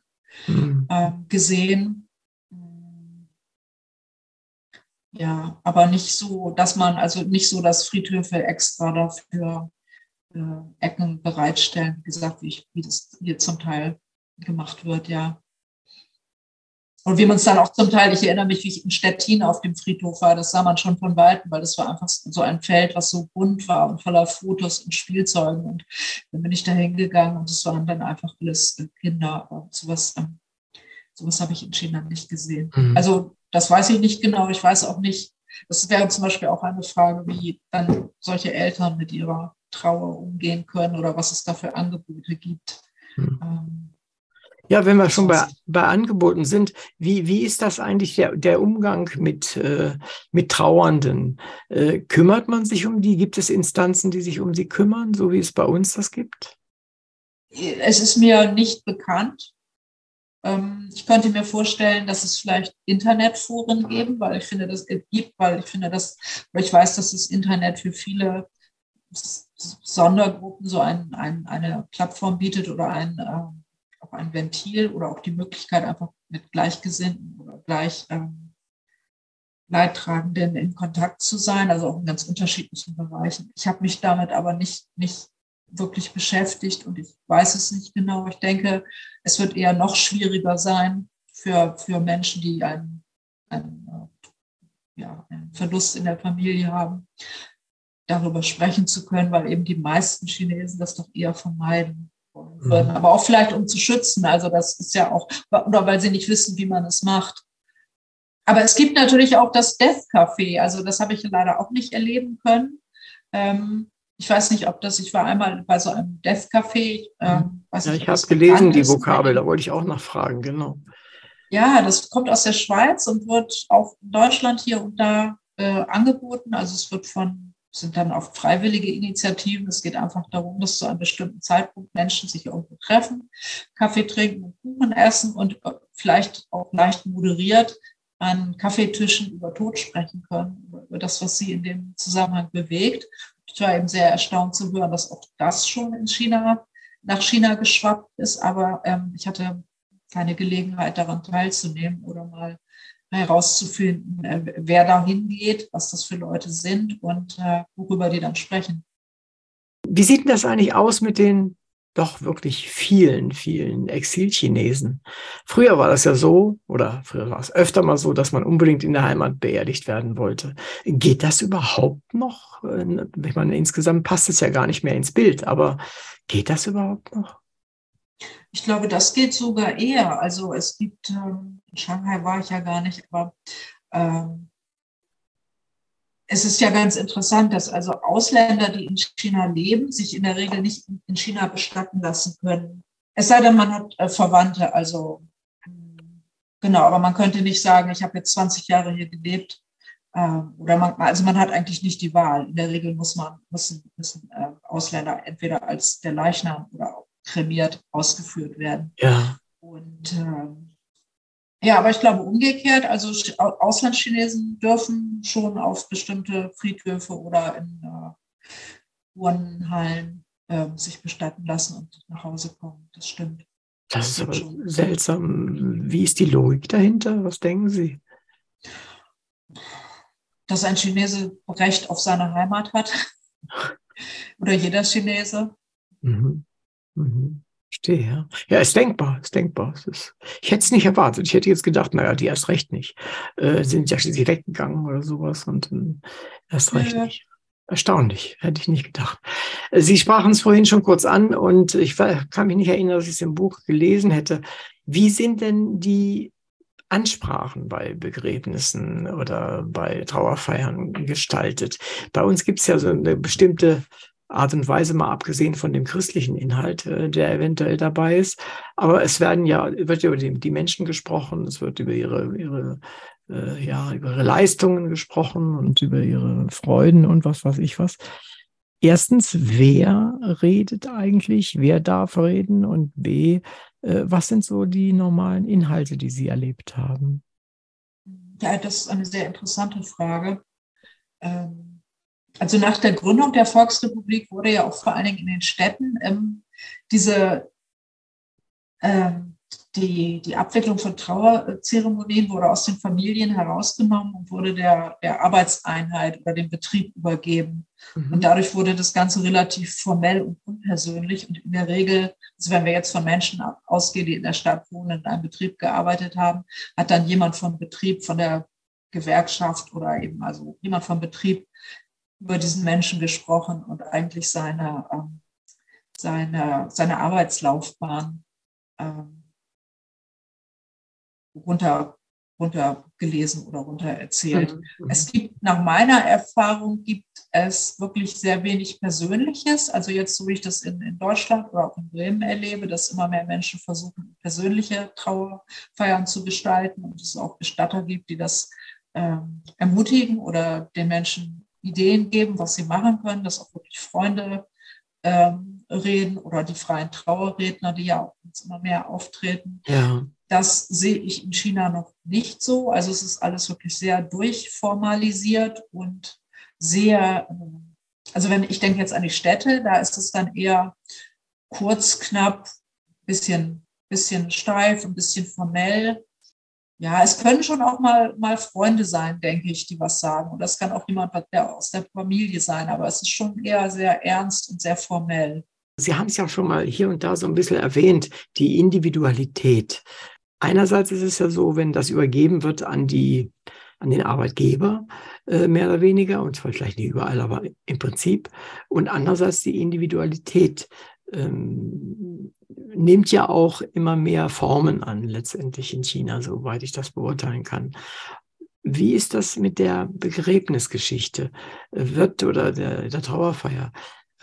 mhm. ähm, gesehen. Ja, aber nicht so, dass man, also nicht so, dass Friedhöfe extra dafür äh, Ecken bereitstellen, wie gesagt, wie, ich, wie das hier zum Teil gemacht wird, ja. Und wie man es dann auch zum Teil, ich erinnere mich, wie ich in Stettin auf dem Friedhof war, das sah man schon von Weitem, weil das war einfach so ein Feld, was so bunt war und voller Fotos und Spielzeugen. Und dann bin ich da hingegangen und es waren dann einfach alles Kinder. Aber sowas, ähm, sowas habe ich in China nicht gesehen. Mhm. Also das weiß ich nicht genau. Ich weiß auch nicht, das wäre zum Beispiel auch eine Frage, wie dann solche Eltern mit ihrer Trauer umgehen können oder was es da für Angebote gibt. Mhm. Ähm, ja, wenn wir schon bei, bei Angeboten sind, wie, wie ist das eigentlich der, der Umgang mit, äh, mit Trauernden? Äh, kümmert man sich um die? Gibt es Instanzen, die sich um sie kümmern, so wie es bei uns das gibt? Es ist mir nicht bekannt. Ähm, ich könnte mir vorstellen, dass es vielleicht Internetforen geben, weil ich finde, das gibt, weil ich finde, dass, weil ich weiß, dass das Internet für viele Sondergruppen so ein, ein, eine Plattform bietet oder ein, ähm, auch ein Ventil oder auch die Möglichkeit, einfach mit Gleichgesinnten oder gleich ähm, Leidtragenden in Kontakt zu sein, also auch in ganz unterschiedlichen Bereichen. Ich habe mich damit aber nicht, nicht wirklich beschäftigt und ich weiß es nicht genau. Ich denke, es wird eher noch schwieriger sein für, für Menschen, die einen, einen, äh, ja, einen Verlust in der Familie haben, darüber sprechen zu können, weil eben die meisten Chinesen das doch eher vermeiden würden. Mhm. Aber auch vielleicht, um zu schützen. Also das ist ja auch, oder weil sie nicht wissen, wie man es macht. Aber es gibt natürlich auch das Death Café. Also das habe ich leider auch nicht erleben können. Ähm, ich weiß nicht, ob das, ich war einmal bei so einem Death Café. Ähm, mhm. ja, ich habe gelesen, die Vokabel, da wollte ich auch nachfragen, genau. Ja, das kommt aus der Schweiz und wird auch in Deutschland hier und da äh, angeboten. Also es wird von sind dann oft freiwillige Initiativen. Es geht einfach darum, dass zu einem bestimmten Zeitpunkt Menschen sich irgendwo treffen, Kaffee trinken und Kuchen essen und äh, vielleicht auch leicht moderiert an Kaffeetischen über Tod sprechen können, über das, was sie in dem Zusammenhang bewegt. Ich war eben sehr erstaunt zu hören, dass auch das schon in China, nach China geschwappt ist, aber ähm, ich hatte keine Gelegenheit, daran teilzunehmen oder mal herauszufinden, äh, wer da hingeht, was das für Leute sind und äh, worüber die dann sprechen. Wie sieht denn das eigentlich aus mit den doch wirklich vielen, vielen Exilchinesen. Früher war das ja so, oder früher war es öfter mal so, dass man unbedingt in der Heimat beerdigt werden wollte. Geht das überhaupt noch? Äh, ich meine, insgesamt passt es ja gar nicht mehr ins Bild, aber geht das überhaupt noch? Ich glaube, das geht sogar eher. Also es gibt, ähm, in Shanghai war ich ja gar nicht, aber ähm, es ist ja ganz interessant, dass also Ausländer, die in China leben, sich in der Regel nicht in China bestatten lassen können. Es sei denn, man hat äh, Verwandte, also genau, aber man könnte nicht sagen, ich habe jetzt 20 Jahre hier gelebt. Äh, oder man, also man hat eigentlich nicht die Wahl. In der Regel muss man, müssen, müssen äh, Ausländer entweder als der Leichnam oder kremiert ausgeführt werden. Ja. Und ähm, ja, aber ich glaube umgekehrt, also Auslandschinesen dürfen schon auf bestimmte Friedhöfe oder in äh, Urnenhallen äh, sich bestatten lassen und nach Hause kommen. Das stimmt. Das, ist aber schon. seltsam. Wie ist die Logik dahinter? Was denken Sie? Dass ein Chinese Recht auf seine Heimat hat. oder jeder Chinese. Mhm. Mhm. Verstehe, ja. Ja, ist denkbar, ist denkbar. ist, ich hätte es nicht erwartet. Ich hätte jetzt gedacht, naja, die erst recht nicht. Äh, sind ja schließlich weggegangen oder sowas und äh, erst recht ja. nicht. Erstaunlich, hätte ich nicht gedacht. Sie sprachen es vorhin schon kurz an und ich kann mich nicht erinnern, dass ich es im Buch gelesen hätte. Wie sind denn die Ansprachen bei Begräbnissen oder bei Trauerfeiern gestaltet? Bei uns gibt es ja so eine bestimmte Art und Weise, mal abgesehen von dem christlichen Inhalt, äh, der eventuell dabei ist. Aber es werden ja, wird über die, die Menschen gesprochen, es wird über ihre, ihre, äh, ja, über ihre Leistungen gesprochen und über ihre Freuden und was weiß ich was. Erstens, wer redet eigentlich? Wer darf reden? Und B, äh, was sind so die normalen Inhalte, die Sie erlebt haben? Ja, das ist eine sehr interessante Frage. Ähm also nach der Gründung der Volksrepublik wurde ja auch vor allen Dingen in den Städten ähm, diese ähm, die, die Abwicklung von Trauerzeremonien wurde aus den Familien herausgenommen und wurde der, der Arbeitseinheit oder dem Betrieb übergeben. Mhm. Und dadurch wurde das Ganze relativ formell und unpersönlich. Und in der Regel, also wenn wir jetzt von Menschen ausgehen, die in der Stadt wohnen, in einem Betrieb gearbeitet haben, hat dann jemand vom Betrieb, von der Gewerkschaft oder eben also jemand vom Betrieb über diesen Menschen gesprochen und eigentlich seine, ähm, seine, seine Arbeitslaufbahn ähm, runter, runtergelesen oder runter erzählt. Mhm. Es gibt, nach meiner Erfahrung, gibt es wirklich sehr wenig Persönliches. Also jetzt, so wie ich das in, in Deutschland oder auch in Bremen erlebe, dass immer mehr Menschen versuchen, persönliche Trauerfeiern zu gestalten und es auch Bestatter gibt, die das ähm, ermutigen oder den Menschen Ideen geben, was sie machen können, dass auch wirklich Freunde ähm, reden oder die freien Trauerredner, die ja auch immer mehr auftreten. Ja. Das sehe ich in China noch nicht so. Also es ist alles wirklich sehr durchformalisiert und sehr, ähm, also wenn ich denke jetzt an die Städte, da ist es dann eher kurz, knapp, bisschen, bisschen steif, ein bisschen formell. Ja, es können schon auch mal, mal Freunde sein, denke ich, die was sagen. Und das kann auch jemand der aus der Familie sein, aber es ist schon eher sehr ernst und sehr formell. Sie haben es ja schon mal hier und da so ein bisschen erwähnt, die Individualität. Einerseits ist es ja so, wenn das übergeben wird an die, an den Arbeitgeber, äh, mehr oder weniger, und zwar vielleicht nicht überall, aber im Prinzip. Und andererseits die Individualität. Ähm, nimmt ja auch immer mehr Formen an, letztendlich in China, soweit ich das beurteilen kann. Wie ist das mit der Begräbnisgeschichte? Wird oder der, der Trauerfeier?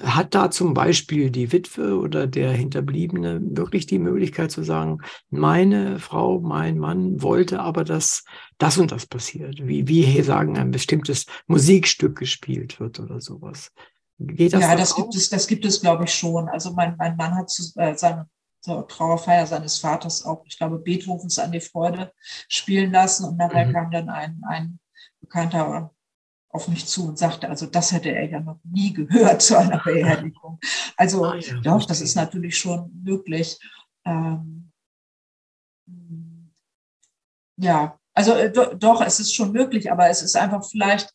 Hat da zum Beispiel die Witwe oder der Hinterbliebene wirklich die Möglichkeit zu sagen, meine Frau, mein Mann wollte aber, dass das und das passiert? Wie, wie hier sagen, ein bestimmtes Musikstück gespielt wird oder sowas. Geht das ja, das gibt es, das gibt es, glaube ich, schon. Also mein, mein Mann hat zu, äh, seine zur Trauerfeier seines Vaters auch, ich glaube, Beethovens an die Freude spielen lassen. Und nachher mhm. kam dann ein, ein Bekannter auf mich zu und sagte, also das hätte er ja noch nie gehört zu einer Beerdigung. Also ah, ja, doch, das ist natürlich schon möglich. Ähm, ja, also äh, do, doch, es ist schon möglich, aber es ist einfach vielleicht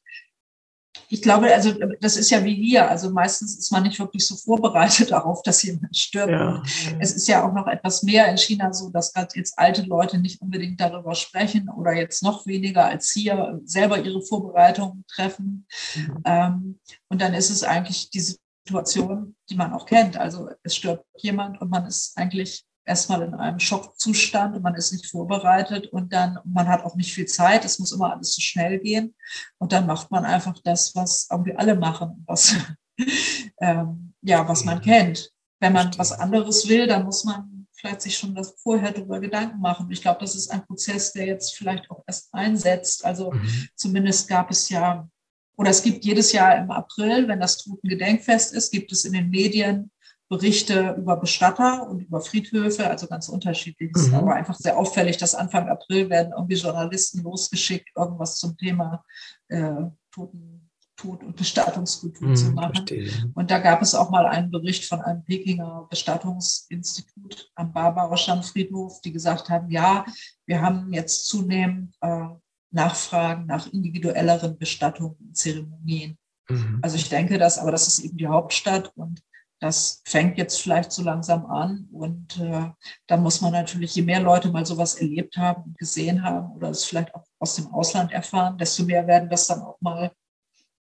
Ich glaube, also das ist ja wie hier. Also meistens ist man nicht wirklich so vorbereitet darauf, dass jemand stirbt. Ja. Es ist ja auch noch etwas mehr in China so, dass gerade jetzt alte Leute nicht unbedingt darüber sprechen oder jetzt noch weniger als hier selber ihre Vorbereitungen treffen. Mhm. Ähm, und dann ist es eigentlich die Situation, die man auch kennt. Also es stirbt jemand und man ist eigentlich erstmal in einem Schockzustand und man ist nicht vorbereitet und dann, man hat auch nicht viel Zeit, es muss immer alles so schnell gehen und dann macht man einfach das, was irgendwie alle machen, was, ähm, ja, was man kennt. Wenn man was anderes will, dann muss man vielleicht sich schon das vorher darüber Gedanken machen. Ich glaube, das ist ein Prozess, der jetzt vielleicht auch erst einsetzt. Also mhm. zumindest gab es ja, oder es gibt jedes Jahr im April, wenn das Totengedenkfest ist, gibt es in den Medien Berichte über Bestatter und über Friedhöfe, also ganz unterschiedlich. Mhm. Aber einfach sehr auffällig, dass Anfang April werden irgendwie Journalisten losgeschickt, irgendwas zum Thema äh, Toten, Tod und Bestattungskultur mhm, zu machen. Verstehe. Und da gab es auch mal einen Bericht von einem Pekinger Bestattungsinstitut am Barbauerstamm Friedhof, die gesagt haben, ja, wir haben jetzt zunehmend äh, Nachfragen nach individuelleren Bestattungen und Zeremonien. Mhm. Also ich denke, dass, aber das ist eben die Hauptstadt und das fängt jetzt vielleicht so langsam an und äh, da muss man natürlich, je mehr Leute mal sowas erlebt haben und gesehen haben oder es vielleicht auch aus dem Ausland erfahren, desto mehr werden das dann auch mal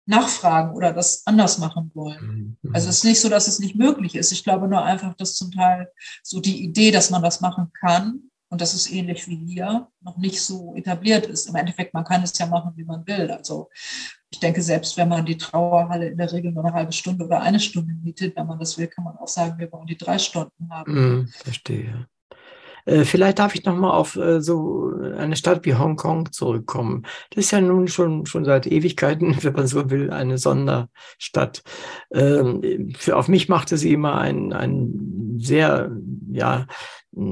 nachfragen oder das anders machen wollen. Mhm. Also es ist nicht so, dass es nicht möglich ist. Ich glaube nur einfach, dass zum Teil so die Idee, dass man das machen kann, und das ist ähnlich wie hier, noch nicht so etabliert ist. Im Endeffekt, man kann es ja machen, wie man will. Also ich denke, selbst wenn man die Trauerhalle in der Regel nur eine halbe Stunde oder eine Stunde mietet, wenn man das will, kann man auch sagen, wir wollen die drei Stunden haben. Mm, verstehe. Äh, vielleicht darf ich noch mal auf äh, so eine Stadt wie Hongkong zurückkommen. Das ist ja nun schon, schon seit Ewigkeiten, wenn man so will, eine Sonderstadt. Ähm, für, auf mich machte sie immer einen, einen sehr, ja,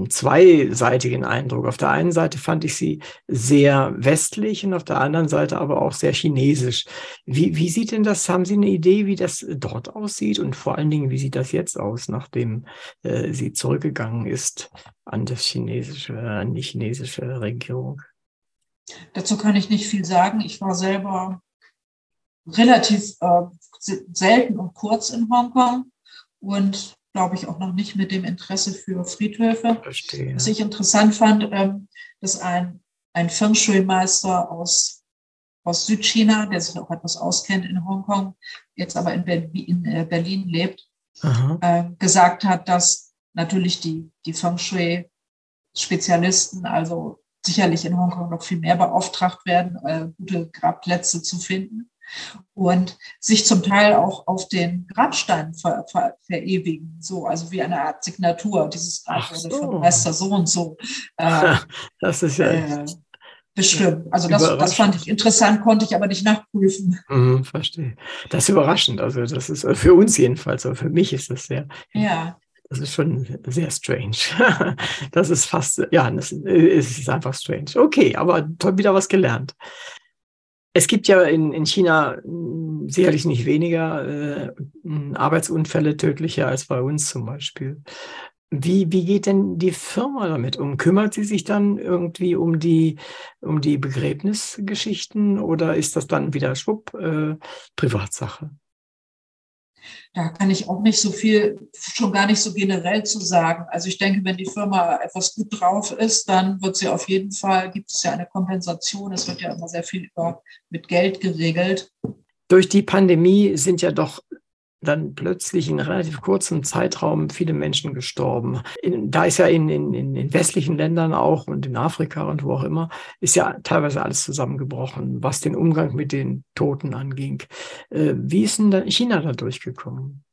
zweiseitigen Eindruck. Auf der einen Seite fand ich sie sehr westlich und auf der anderen Seite aber auch sehr chinesisch. Wie, wie sieht denn das? Haben Sie eine Idee, wie das dort aussieht und vor allen Dingen, wie sieht das jetzt aus, nachdem äh, sie zurückgegangen ist an das chinesische, an die chinesische Regierung? Dazu kann ich nicht viel sagen. Ich war selber relativ äh, selten und kurz in Hongkong und glaube ich, auch noch nicht mit dem Interesse für Friedhöfe. Verstehe. Was ich interessant fand, ähm, dass ein, ein Feng Shui-Meister aus, aus Südchina, der sich auch etwas auskennt in Hongkong, jetzt aber in, Berlin, in äh, Berlin lebt, äh, gesagt hat, dass natürlich die, die Feng Shui-Spezialisten, also sicherlich in Hongkong noch viel mehr beauftragt werden, äh, gute Grabplätze zu finden und sich zum Teil auch auf den Grabstein ver, ver, verewigen, so, also wie eine Art Signatur, dieses Grab wurde so. von Meister so und so. Äh, das ist ja äh, bestimmt. Also das, das fand ich interessant, konnte ich aber nicht nachprüfen. Mhm, verstehe. Das ist überraschend. Also das ist für uns jedenfalls, aber für mich ist das sehr. Ja. Das ist schon sehr strange. Das ist fast, ja, das ist einfach strange. Okay, aber wieder was gelernt. Es gibt ja in, in China hm, sicherlich nicht weniger äh, hm, Arbeitsunfälle tödlicher als bei uns zum Beispiel. Wie, wie geht denn die Firma damit um? Kümmert sie sich dann irgendwie um die, um die Begräbnisgeschichten oder ist das dann wieder schwupp äh, Privatsache? Da kann ich auch nicht so viel, schon gar nicht so generell zu sagen. Also ich denke, wenn die Firma etwas gut drauf ist, dann wird sie auf jeden Fall, gibt es ja eine Kompensation. Es wird ja immer sehr viel über, mit Geld geregelt. Durch die Pandemie sind ja doch dann plötzlich in relativ kurzem Zeitraum viele Menschen gestorben. In, da ist ja in, in, in westlichen Ländern auch und in Afrika und wo auch immer, ist ja teilweise alles zusammengebrochen, was den Umgang mit den Toten anging. Äh, wie ist denn China da durchgekommen?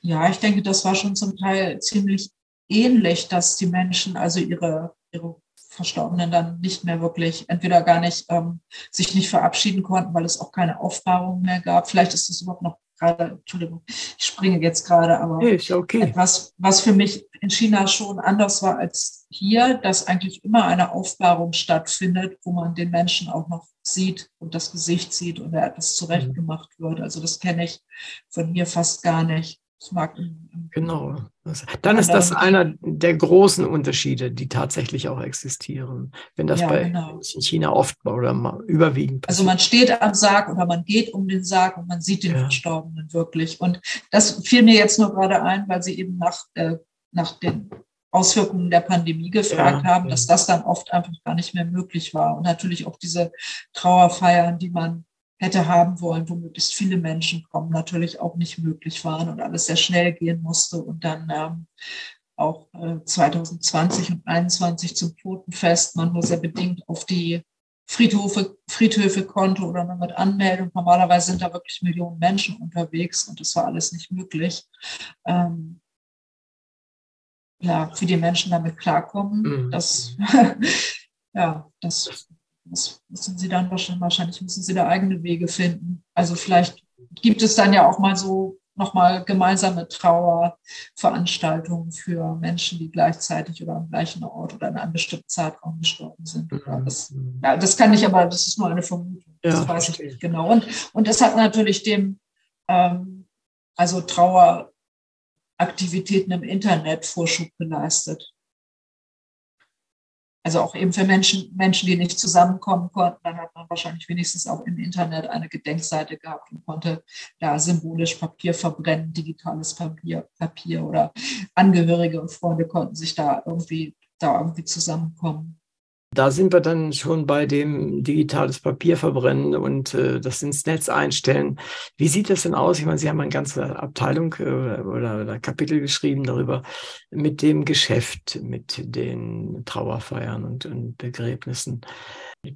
Ja, ich denke, das war schon zum Teil ziemlich ähnlich, dass die Menschen also ihre, ihre Verstorbenen dann nicht mehr wirklich, entweder gar nicht, ähm, sich nicht verabschieden konnten, weil es auch keine Aufbahrung mehr gab. Vielleicht ist das überhaupt noch gerade, Entschuldigung, ich springe jetzt gerade, aber okay. etwas, was für mich in China schon anders war als hier, dass eigentlich immer eine Aufbahrung stattfindet, wo man den Menschen auch noch sieht und das Gesicht sieht und er etwas zurechtgemacht wird. Also das kenne ich von hier fast gar nicht. Das mag genau. Dann ist das einer der großen Unterschiede, die tatsächlich auch existieren. Wenn das ja, bei genau. in China oft oder überwiegend passiert. Also man steht am Sarg oder man geht um den Sarg und man sieht den ja. Verstorbenen wirklich. Und das fiel mir jetzt nur gerade ein, weil Sie eben nach, äh, nach den Auswirkungen der Pandemie gefragt ja, haben, dass das dann oft einfach gar nicht mehr möglich war. Und natürlich auch diese Trauerfeiern, die man hätte haben wollen, wo möglichst viele Menschen kommen, natürlich auch nicht möglich waren und alles sehr schnell gehen musste und dann ähm, auch äh, 2020 und 2021 zum Totenfest man nur sehr bedingt auf die Friedhöfe, Friedhöfe konnte oder nur mit Anmeldung. Normalerweise sind da wirklich Millionen Menschen unterwegs und das war alles nicht möglich. Ähm, ja, für die Menschen damit klarkommen, mhm. das, ja, das müssen sie dann wahrscheinlich, wahrscheinlich müssen sie da eigene Wege finden. Also vielleicht gibt es dann ja auch mal so nochmal gemeinsame Trauerveranstaltungen für Menschen, die gleichzeitig oder am gleichen Ort oder in einem bestimmten Zeitraum gestorben sind. Mhm. Das, ja, das kann ich aber, das ist nur eine Vermutung. Das ja, weiß ich nicht genau. Und, und das hat natürlich dem, ähm, also Traueraktivitäten im Internet Vorschub geleistet. Also auch eben für Menschen, Menschen, die nicht zusammenkommen konnten, dann hat man wahrscheinlich wenigstens auch im Internet eine Gedenkseite gehabt und konnte da symbolisch Papier verbrennen, digitales Papier, Papier oder Angehörige und Freunde konnten sich da irgendwie, da irgendwie zusammenkommen. Da sind wir dann schon bei dem digitales Papier verbrennen und äh, das ins Netz einstellen. Wie sieht das denn aus? Ich meine, Sie haben eine ganze Abteilung äh, oder, oder Kapitel geschrieben darüber mit dem Geschäft, mit den Trauerfeiern und, und Begräbnissen.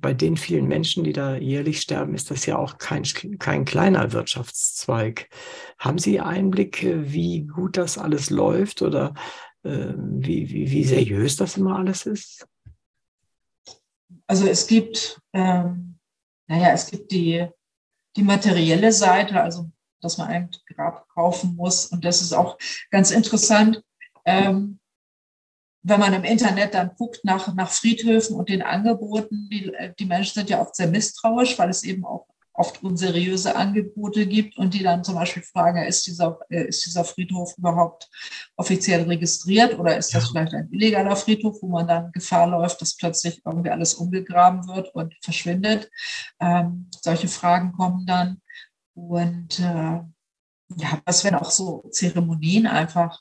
Bei den vielen Menschen, die da jährlich sterben, ist das ja auch kein, kein kleiner Wirtschaftszweig. Haben Sie Einblick, wie gut das alles läuft oder äh, wie, wie, wie seriös das immer alles ist? Also es gibt, ähm, naja, es gibt die, die materielle Seite, also dass man ein Grab kaufen muss. Und das ist auch ganz interessant, ähm, wenn man im Internet dann guckt nach, nach Friedhöfen und den Angeboten. Die, die Menschen sind ja oft sehr misstrauisch, weil es eben auch oft unseriöse Angebote gibt und die dann zum Beispiel fragen, ist dieser, äh, ist dieser Friedhof überhaupt offiziell registriert oder ist das ja. vielleicht ein illegaler Friedhof, wo man dann Gefahr läuft, dass plötzlich irgendwie alles umgegraben wird und verschwindet. Ähm, solche Fragen kommen dann. Und äh, ja, was werden auch so Zeremonien einfach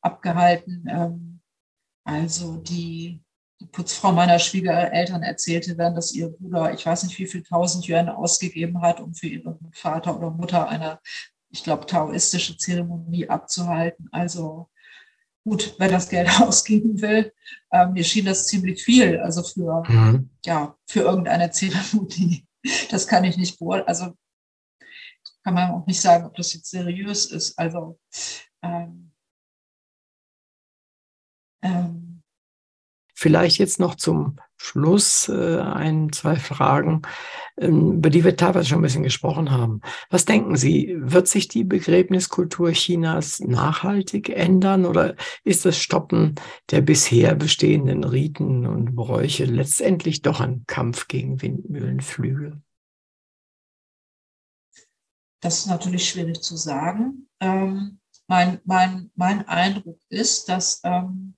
abgehalten. Ähm, also die die Putzfrau meiner Schwiegereltern erzählte dann, dass ihr Bruder, ich weiß nicht wie viel tausend Yuan ausgegeben hat, um für ihren Vater oder Mutter eine, ich glaube, taoistische Zeremonie abzuhalten. Also gut, wer das Geld ausgeben will, ähm, mir schien das ziemlich viel, also für, mhm. ja, für irgendeine Zeremonie. Das kann ich nicht beurteilen. Also kann man auch nicht sagen, ob das jetzt seriös ist. Also ähm, ähm, Vielleicht jetzt noch zum Schluss äh, ein, zwei Fragen, ähm, über die wir teilweise schon ein bisschen gesprochen haben. Was denken Sie, wird sich die Begräbniskultur Chinas nachhaltig ändern oder ist das Stoppen der bisher bestehenden Riten und Bräuche letztendlich doch ein Kampf gegen Windmühlenflügel? Das ist natürlich schwierig zu sagen. Ähm, mein, mein, mein Eindruck ist, dass ähm,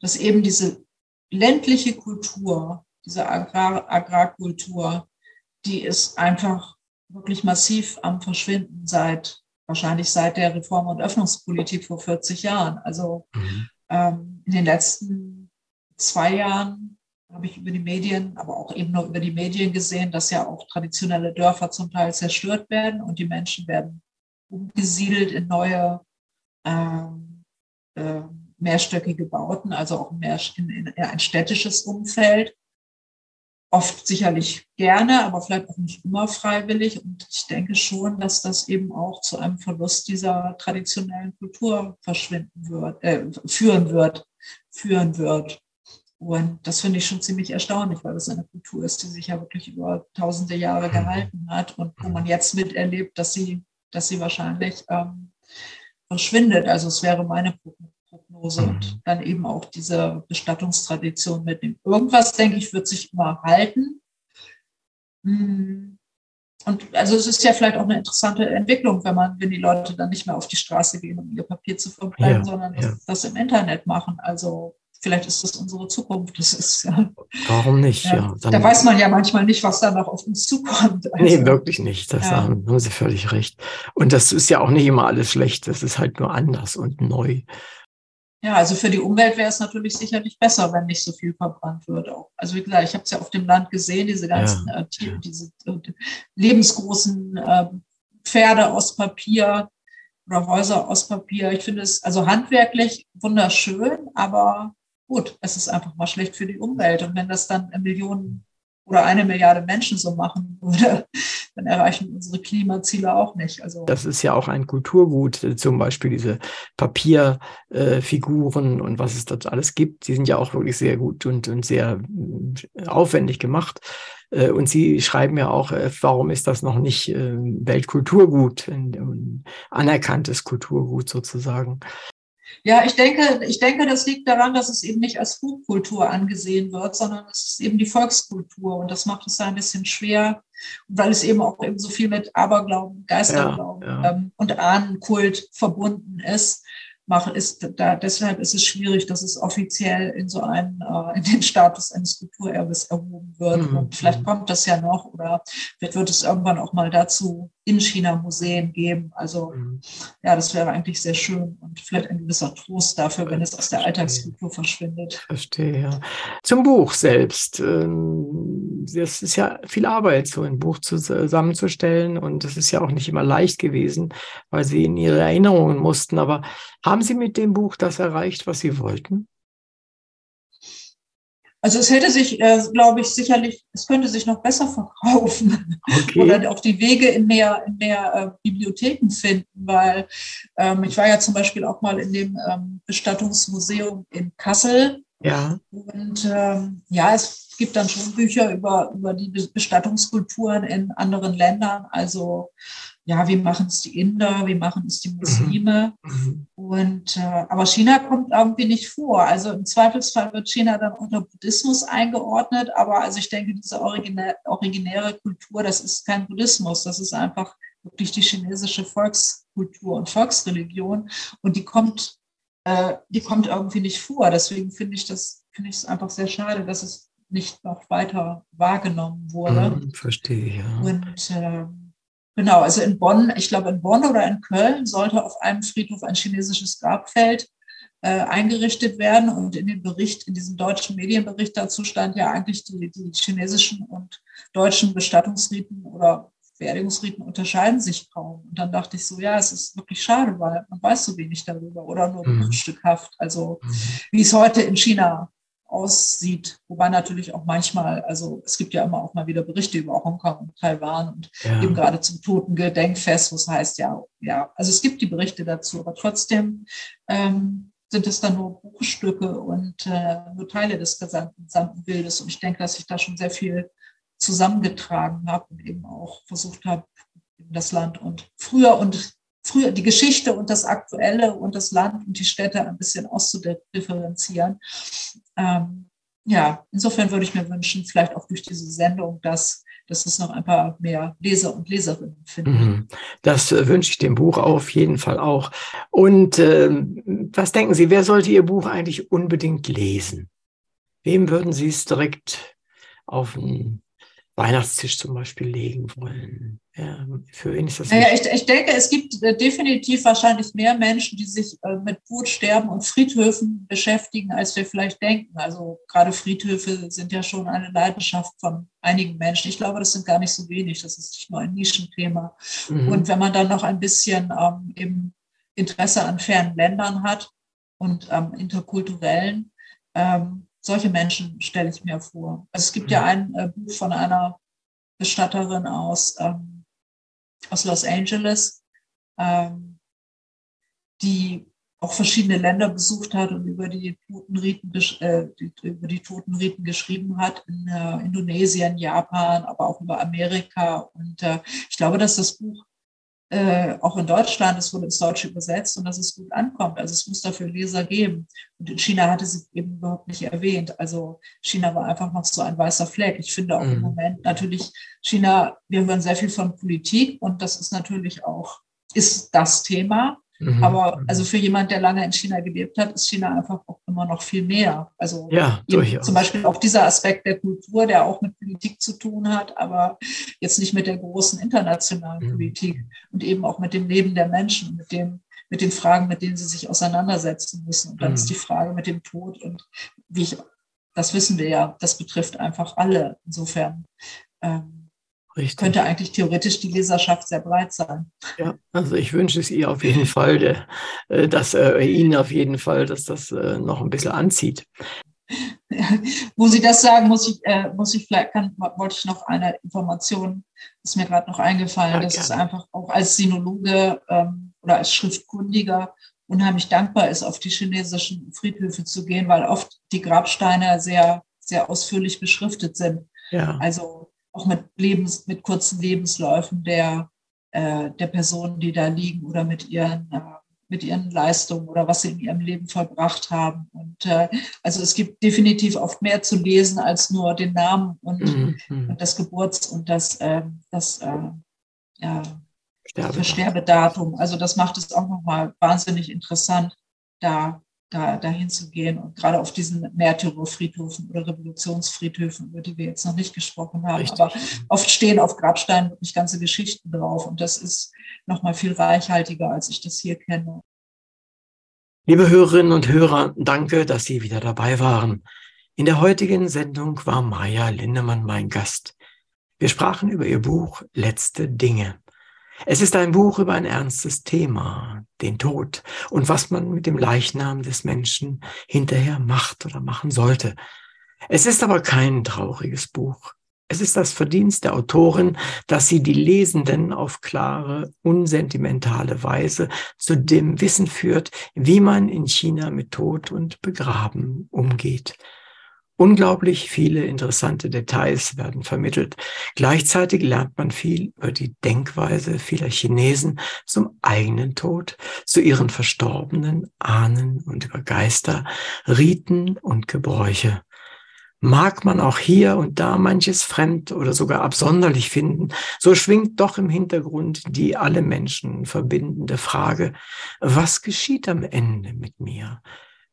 dass eben diese ländliche Kultur, diese Agrar Agrarkultur, die ist einfach wirklich massiv am Verschwinden seit, wahrscheinlich seit der Reform- und Öffnungspolitik vor 40 Jahren. Also mhm. ähm, in den letzten zwei Jahren habe ich über die Medien, aber auch eben nur über die Medien gesehen, dass ja auch traditionelle Dörfer zum Teil zerstört werden und die Menschen werden umgesiedelt in neue ähm, ähm, mehrstöckige Bauten, also auch mehr in, in ein städtisches Umfeld. Oft sicherlich gerne, aber vielleicht auch nicht immer freiwillig. Und ich denke schon, dass das eben auch zu einem Verlust dieser traditionellen Kultur verschwinden wird, äh, führen wird, führen wird. Und das finde ich schon ziemlich erstaunlich, weil das eine Kultur ist, die sich ja wirklich über tausende Jahre gehalten hat und wo man jetzt miterlebt, dass sie, dass sie wahrscheinlich ähm, verschwindet. Also es wäre meine Prognose mhm. und dann eben auch diese Bestattungstradition mitnehmen. Irgendwas, denke ich, wird sich immer halten. Hm. und also es ist ja vielleicht auch eine interessante Entwicklung, wenn man, wenn die Leute dann nicht mehr auf die Straße gehen, um ihr Papier zu verbreiten, ja, sondern ja. Das, im Internet machen. Also vielleicht ist das unsere Zukunft. Das ist ja. Warum nicht? Ja. ja da weiß man ja manchmal nicht, was da noch auf uns zukommt. Also, nee, wirklich nicht. Das haben, haben Sie völlig recht. Und das ist ja auch nicht immer alles schlecht. Das ist halt nur anders und neu. Ja, also für die Umwelt wäre es natürlich sicherlich besser, wenn nicht so viel verbrannt wird. Also wie gesagt, ich habe es ja auf dem Land gesehen, diese ganzen ja. äh, Tiere, diese äh, lebensgroßen äh, Pferde aus Papier oder Häuser aus Papier. Ich finde es also handwerklich wunderschön, aber gut, es ist einfach mal schlecht für die Umwelt. Und wenn das dann Millionen oder eine Milliarde Menschen so machen würde, dann erreichen unsere Klimaziele auch nicht. Also das ist ja auch ein Kulturgut, äh, zum Beispiel diese Papierfiguren äh, und was es dort alles gibt. Die sind ja auch wirklich sehr gut und, und sehr äh, aufwendig gemacht. Äh, und Sie schreiben ja auch, warum ist das noch nicht Weltkulturgut, ein anerkanntes Kulturgut sozusagen. Ja, ich denke, ich denke, das liegt daran, dass es eben nicht als Hochkultur angesehen wird, sondern es ist eben die Volkskultur. Und das macht es ein bisschen schwer, weil es eben auch eben so viel mit Aberglauben, Geisterglauben ja, ja. Ähm, und Ahnenkult verbunden ist mache, ist da, deshalb ist es schwierig, dass es offiziell in so einen, äh, in den Status eines Kulturerbes erhoben wird. Mhm. Und vielleicht kommt das ja noch oder wird, wird es irgendwann auch mal dazu in China Museen geben. Also mhm. ja, das wäre eigentlich sehr schön und vielleicht ein gewisser Trost dafür, wenn es aus der Alltagskultur verschwindet. Verstehe, ja. Zum Buch selbst. Ähm, es ist ja viel Arbeit, so ein Buch zusammenzustellen und es ist ja auch nicht immer leicht gewesen, weil Sie in Ihre Erinnerungen mussten. Aber haben Sie mit dem Buch das erreicht, was Sie wollten? Also es hätte sich, äh, glaube ich, sicherlich, es könnte sich noch besser verkaufen okay. oder auch die Wege in mehr, in mehr äh, Bibliotheken finden, weil ähm, ich war ja zum Beispiel auch mal in dem ähm, Bestattungsmuseum in Kassel. Ja. Und ähm, ja, es gibt dann schon Bücher über, über die Bestattungskulturen in anderen Ländern. Also ja, wie machen es die Inder, wie machen es die mhm. Muslime. Mhm. Und äh, aber China kommt irgendwie nicht vor. Also im Zweifelsfall wird China dann unter Buddhismus eingeordnet, aber also ich denke, diese originä originäre Kultur, das ist kein Buddhismus, das ist einfach wirklich die chinesische Volkskultur und Volksreligion. Und die kommt, äh, die kommt irgendwie nicht vor. Deswegen finde ich das, finde ich es einfach sehr schade, dass es nicht noch weiter wahrgenommen wurde. Mhm, verstehe, ja. Und äh, Genau, also in Bonn, ich glaube in Bonn oder in Köln sollte auf einem Friedhof ein chinesisches Grabfeld äh, eingerichtet werden. Und in dem Bericht, in diesem deutschen Medienbericht dazu stand ja eigentlich, die, die chinesischen und deutschen Bestattungsriten oder Beerdigungsriten unterscheiden sich kaum. Und dann dachte ich so, ja, es ist wirklich schade, weil man weiß so wenig darüber oder nur mhm. stückhaft. Also mhm. wie es heute in China aussieht. Wobei natürlich auch manchmal, also es gibt ja immer auch mal wieder Berichte über Hongkong und Taiwan und ja. eben gerade zum Totengedenkfest, was heißt ja, ja, also es gibt die Berichte dazu, aber trotzdem ähm, sind es dann nur Bruchstücke und äh, nur Teile des gesamten, gesamten Bildes. Und ich denke, dass ich da schon sehr viel zusammengetragen habe und eben auch versucht habe, das Land und früher und früher die Geschichte und das Aktuelle und das Land und die Städte ein bisschen auszudifferenzieren. Ähm, ja, insofern würde ich mir wünschen, vielleicht auch durch diese Sendung, dass, dass es noch ein paar mehr Leser und Leserinnen finden. Mhm. Das äh, wünsche ich dem Buch auf jeden Fall auch. Und äh, was denken Sie, wer sollte Ihr Buch eigentlich unbedingt lesen? Wem würden Sie es direkt auf den Weihnachtstisch zum Beispiel legen wollen? Ja, für wen ist das? Naja, ich, ich denke, es gibt äh, definitiv wahrscheinlich mehr Menschen, die sich äh, mit Brutsterben und Friedhöfen beschäftigen, als wir vielleicht denken. Also gerade Friedhöfe sind ja schon eine Leidenschaft von einigen Menschen. Ich glaube, das sind gar nicht so wenig. Das ist nicht nur ein Nischenthema. Mhm. Und wenn man dann noch ein bisschen ähm, eben Interesse an fernen Ländern hat und ähm, interkulturellen, ähm, solche Menschen stelle ich mir vor. Also es gibt mhm. ja ein äh, Buch von einer Bestatterin aus ähm, aus Los Angeles, ähm, die auch verschiedene Länder besucht hat und über die Totenriten, äh, die, über die Totenriten geschrieben hat, in äh, Indonesien, Japan, aber auch über Amerika. Und äh, ich glaube, dass das Buch äh, auch in Deutschland, es wurde ins Deutsche übersetzt und dass es gut ankommt. Also es muss dafür Leser geben. Und in China hatte sie eben überhaupt nicht erwähnt. Also China war einfach noch so ein weißer Fleck. Ich finde auch mhm. im Moment natürlich China, wir hören sehr viel von Politik und das ist natürlich auch, ist das Thema. Mhm. Aber also für jemand, der lange in China gelebt hat, ist China einfach auch immer noch viel mehr. Also ja, zum Beispiel auch dieser Aspekt der Kultur, der auch mit Politik zu tun hat, aber jetzt nicht mit der großen internationalen mhm. Politik und eben auch mit dem Leben der Menschen, mit dem mit den Fragen, mit denen sie sich auseinandersetzen müssen. Und dann mhm. ist die Frage mit dem Tod und wie ich, das wissen wir ja, das betrifft einfach alle. Insofern ähm, Richtig. Könnte eigentlich theoretisch die Leserschaft sehr breit sein. Ja, also ich wünsche es ihr auf jeden Fall, äh, dass äh, Ihnen auf jeden Fall, dass das äh, noch ein bisschen anzieht. Wo Sie das sagen, muss ich, äh, muss ich vielleicht, kann, wollte ich noch eine Information, ist mir gerade noch eingefallen, ja, dass gerne. es einfach auch als Sinologe ähm, oder als Schriftkundiger unheimlich dankbar ist, auf die chinesischen Friedhöfe zu gehen, weil oft die Grabsteine sehr, sehr ausführlich beschriftet sind. Ja. Also auch mit Lebens, mit kurzen Lebensläufen der, äh, der Personen, die da liegen oder mit ihren, äh, mit ihren Leistungen oder was sie in ihrem Leben vollbracht haben. Und äh, also es gibt definitiv oft mehr zu lesen als nur den Namen und, mhm. und das Geburts- und das, äh, das äh, ja, Sterbedatum. Sterbedatum. Also das macht es auch nochmal wahnsinnig interessant, da da, dahin zu gehen und gerade auf diesen Märtyrerfriedhöfen oder Revolutionsfriedhöfen, über die wir jetzt noch nicht gesprochen haben. Richtig. Aber oft stehen auf Grabsteinen wirklich ganze Geschichten drauf und das ist noch mal viel reichhaltiger, als ich das hier kenne. Liebe Hörerinnen und Hörer, danke, dass Sie wieder dabei waren. In der heutigen Sendung war Maja Lindemann mein Gast. Wir sprachen über ihr Buch Letzte Dinge. Es ist ein Buch über ein ernstes Thema, den Tod und was man mit dem Leichnam des Menschen hinterher macht oder machen sollte. Es ist aber kein trauriges Buch. Es ist das Verdienst der Autorin, dass sie die Lesenden auf klare, unsentimentale Weise zu dem Wissen führt, wie man in China mit Tod und Begraben umgeht. Unglaublich viele interessante Details werden vermittelt. Gleichzeitig lernt man viel über die Denkweise vieler Chinesen zum eigenen Tod, zu ihren verstorbenen Ahnen und über Geister, Riten und Gebräuche. Mag man auch hier und da manches fremd oder sogar absonderlich finden, so schwingt doch im Hintergrund die alle Menschen verbindende Frage, was geschieht am Ende mit mir?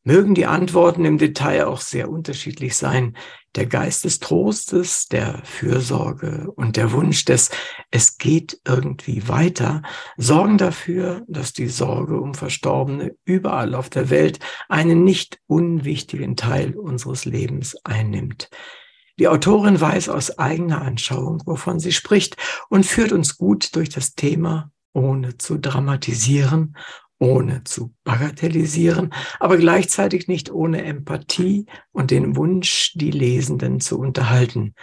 Mögen die Antworten im Detail auch sehr unterschiedlich sein. Der Geist des Trostes, der Fürsorge und der Wunsch des Es geht irgendwie weiter sorgen dafür, dass die Sorge um Verstorbene überall auf der Welt einen nicht unwichtigen Teil unseres Lebens einnimmt. Die Autorin weiß aus eigener Anschauung, wovon sie spricht und führt uns gut durch das Thema, ohne zu dramatisieren ohne zu bagatellisieren, aber gleichzeitig nicht ohne Empathie und den Wunsch, die Lesenden zu unterhalten.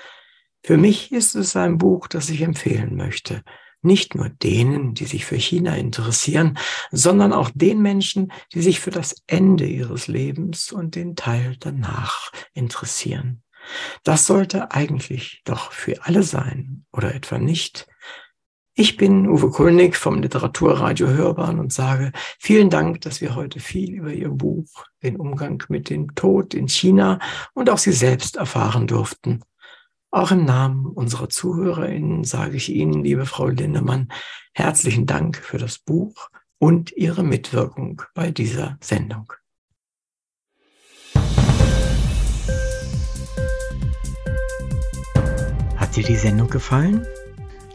Für mich ist es ein Buch, das ich empfehlen möchte. Nicht nur denen, die sich für China interessieren, sondern auch den Menschen, die sich für das Ende ihres Lebens und den Teil danach interessieren. Das sollte eigentlich doch für alle sein, oder etwa nicht? Ich bin Uwe Kulnig vom Literaturradio Hörbahn und sage vielen Dank, dass wir heute viel über Ihr Buch, den Umgang mit dem Tod in China und auch Sie selbst erfahren durften. Auch im Namen unserer ZuhörerInnen sage ich Ihnen, liebe Frau Lindemann, herzlichen Dank für das Buch und Ihre Mitwirkung bei dieser Sendung. Hat dir die Sendung gefallen?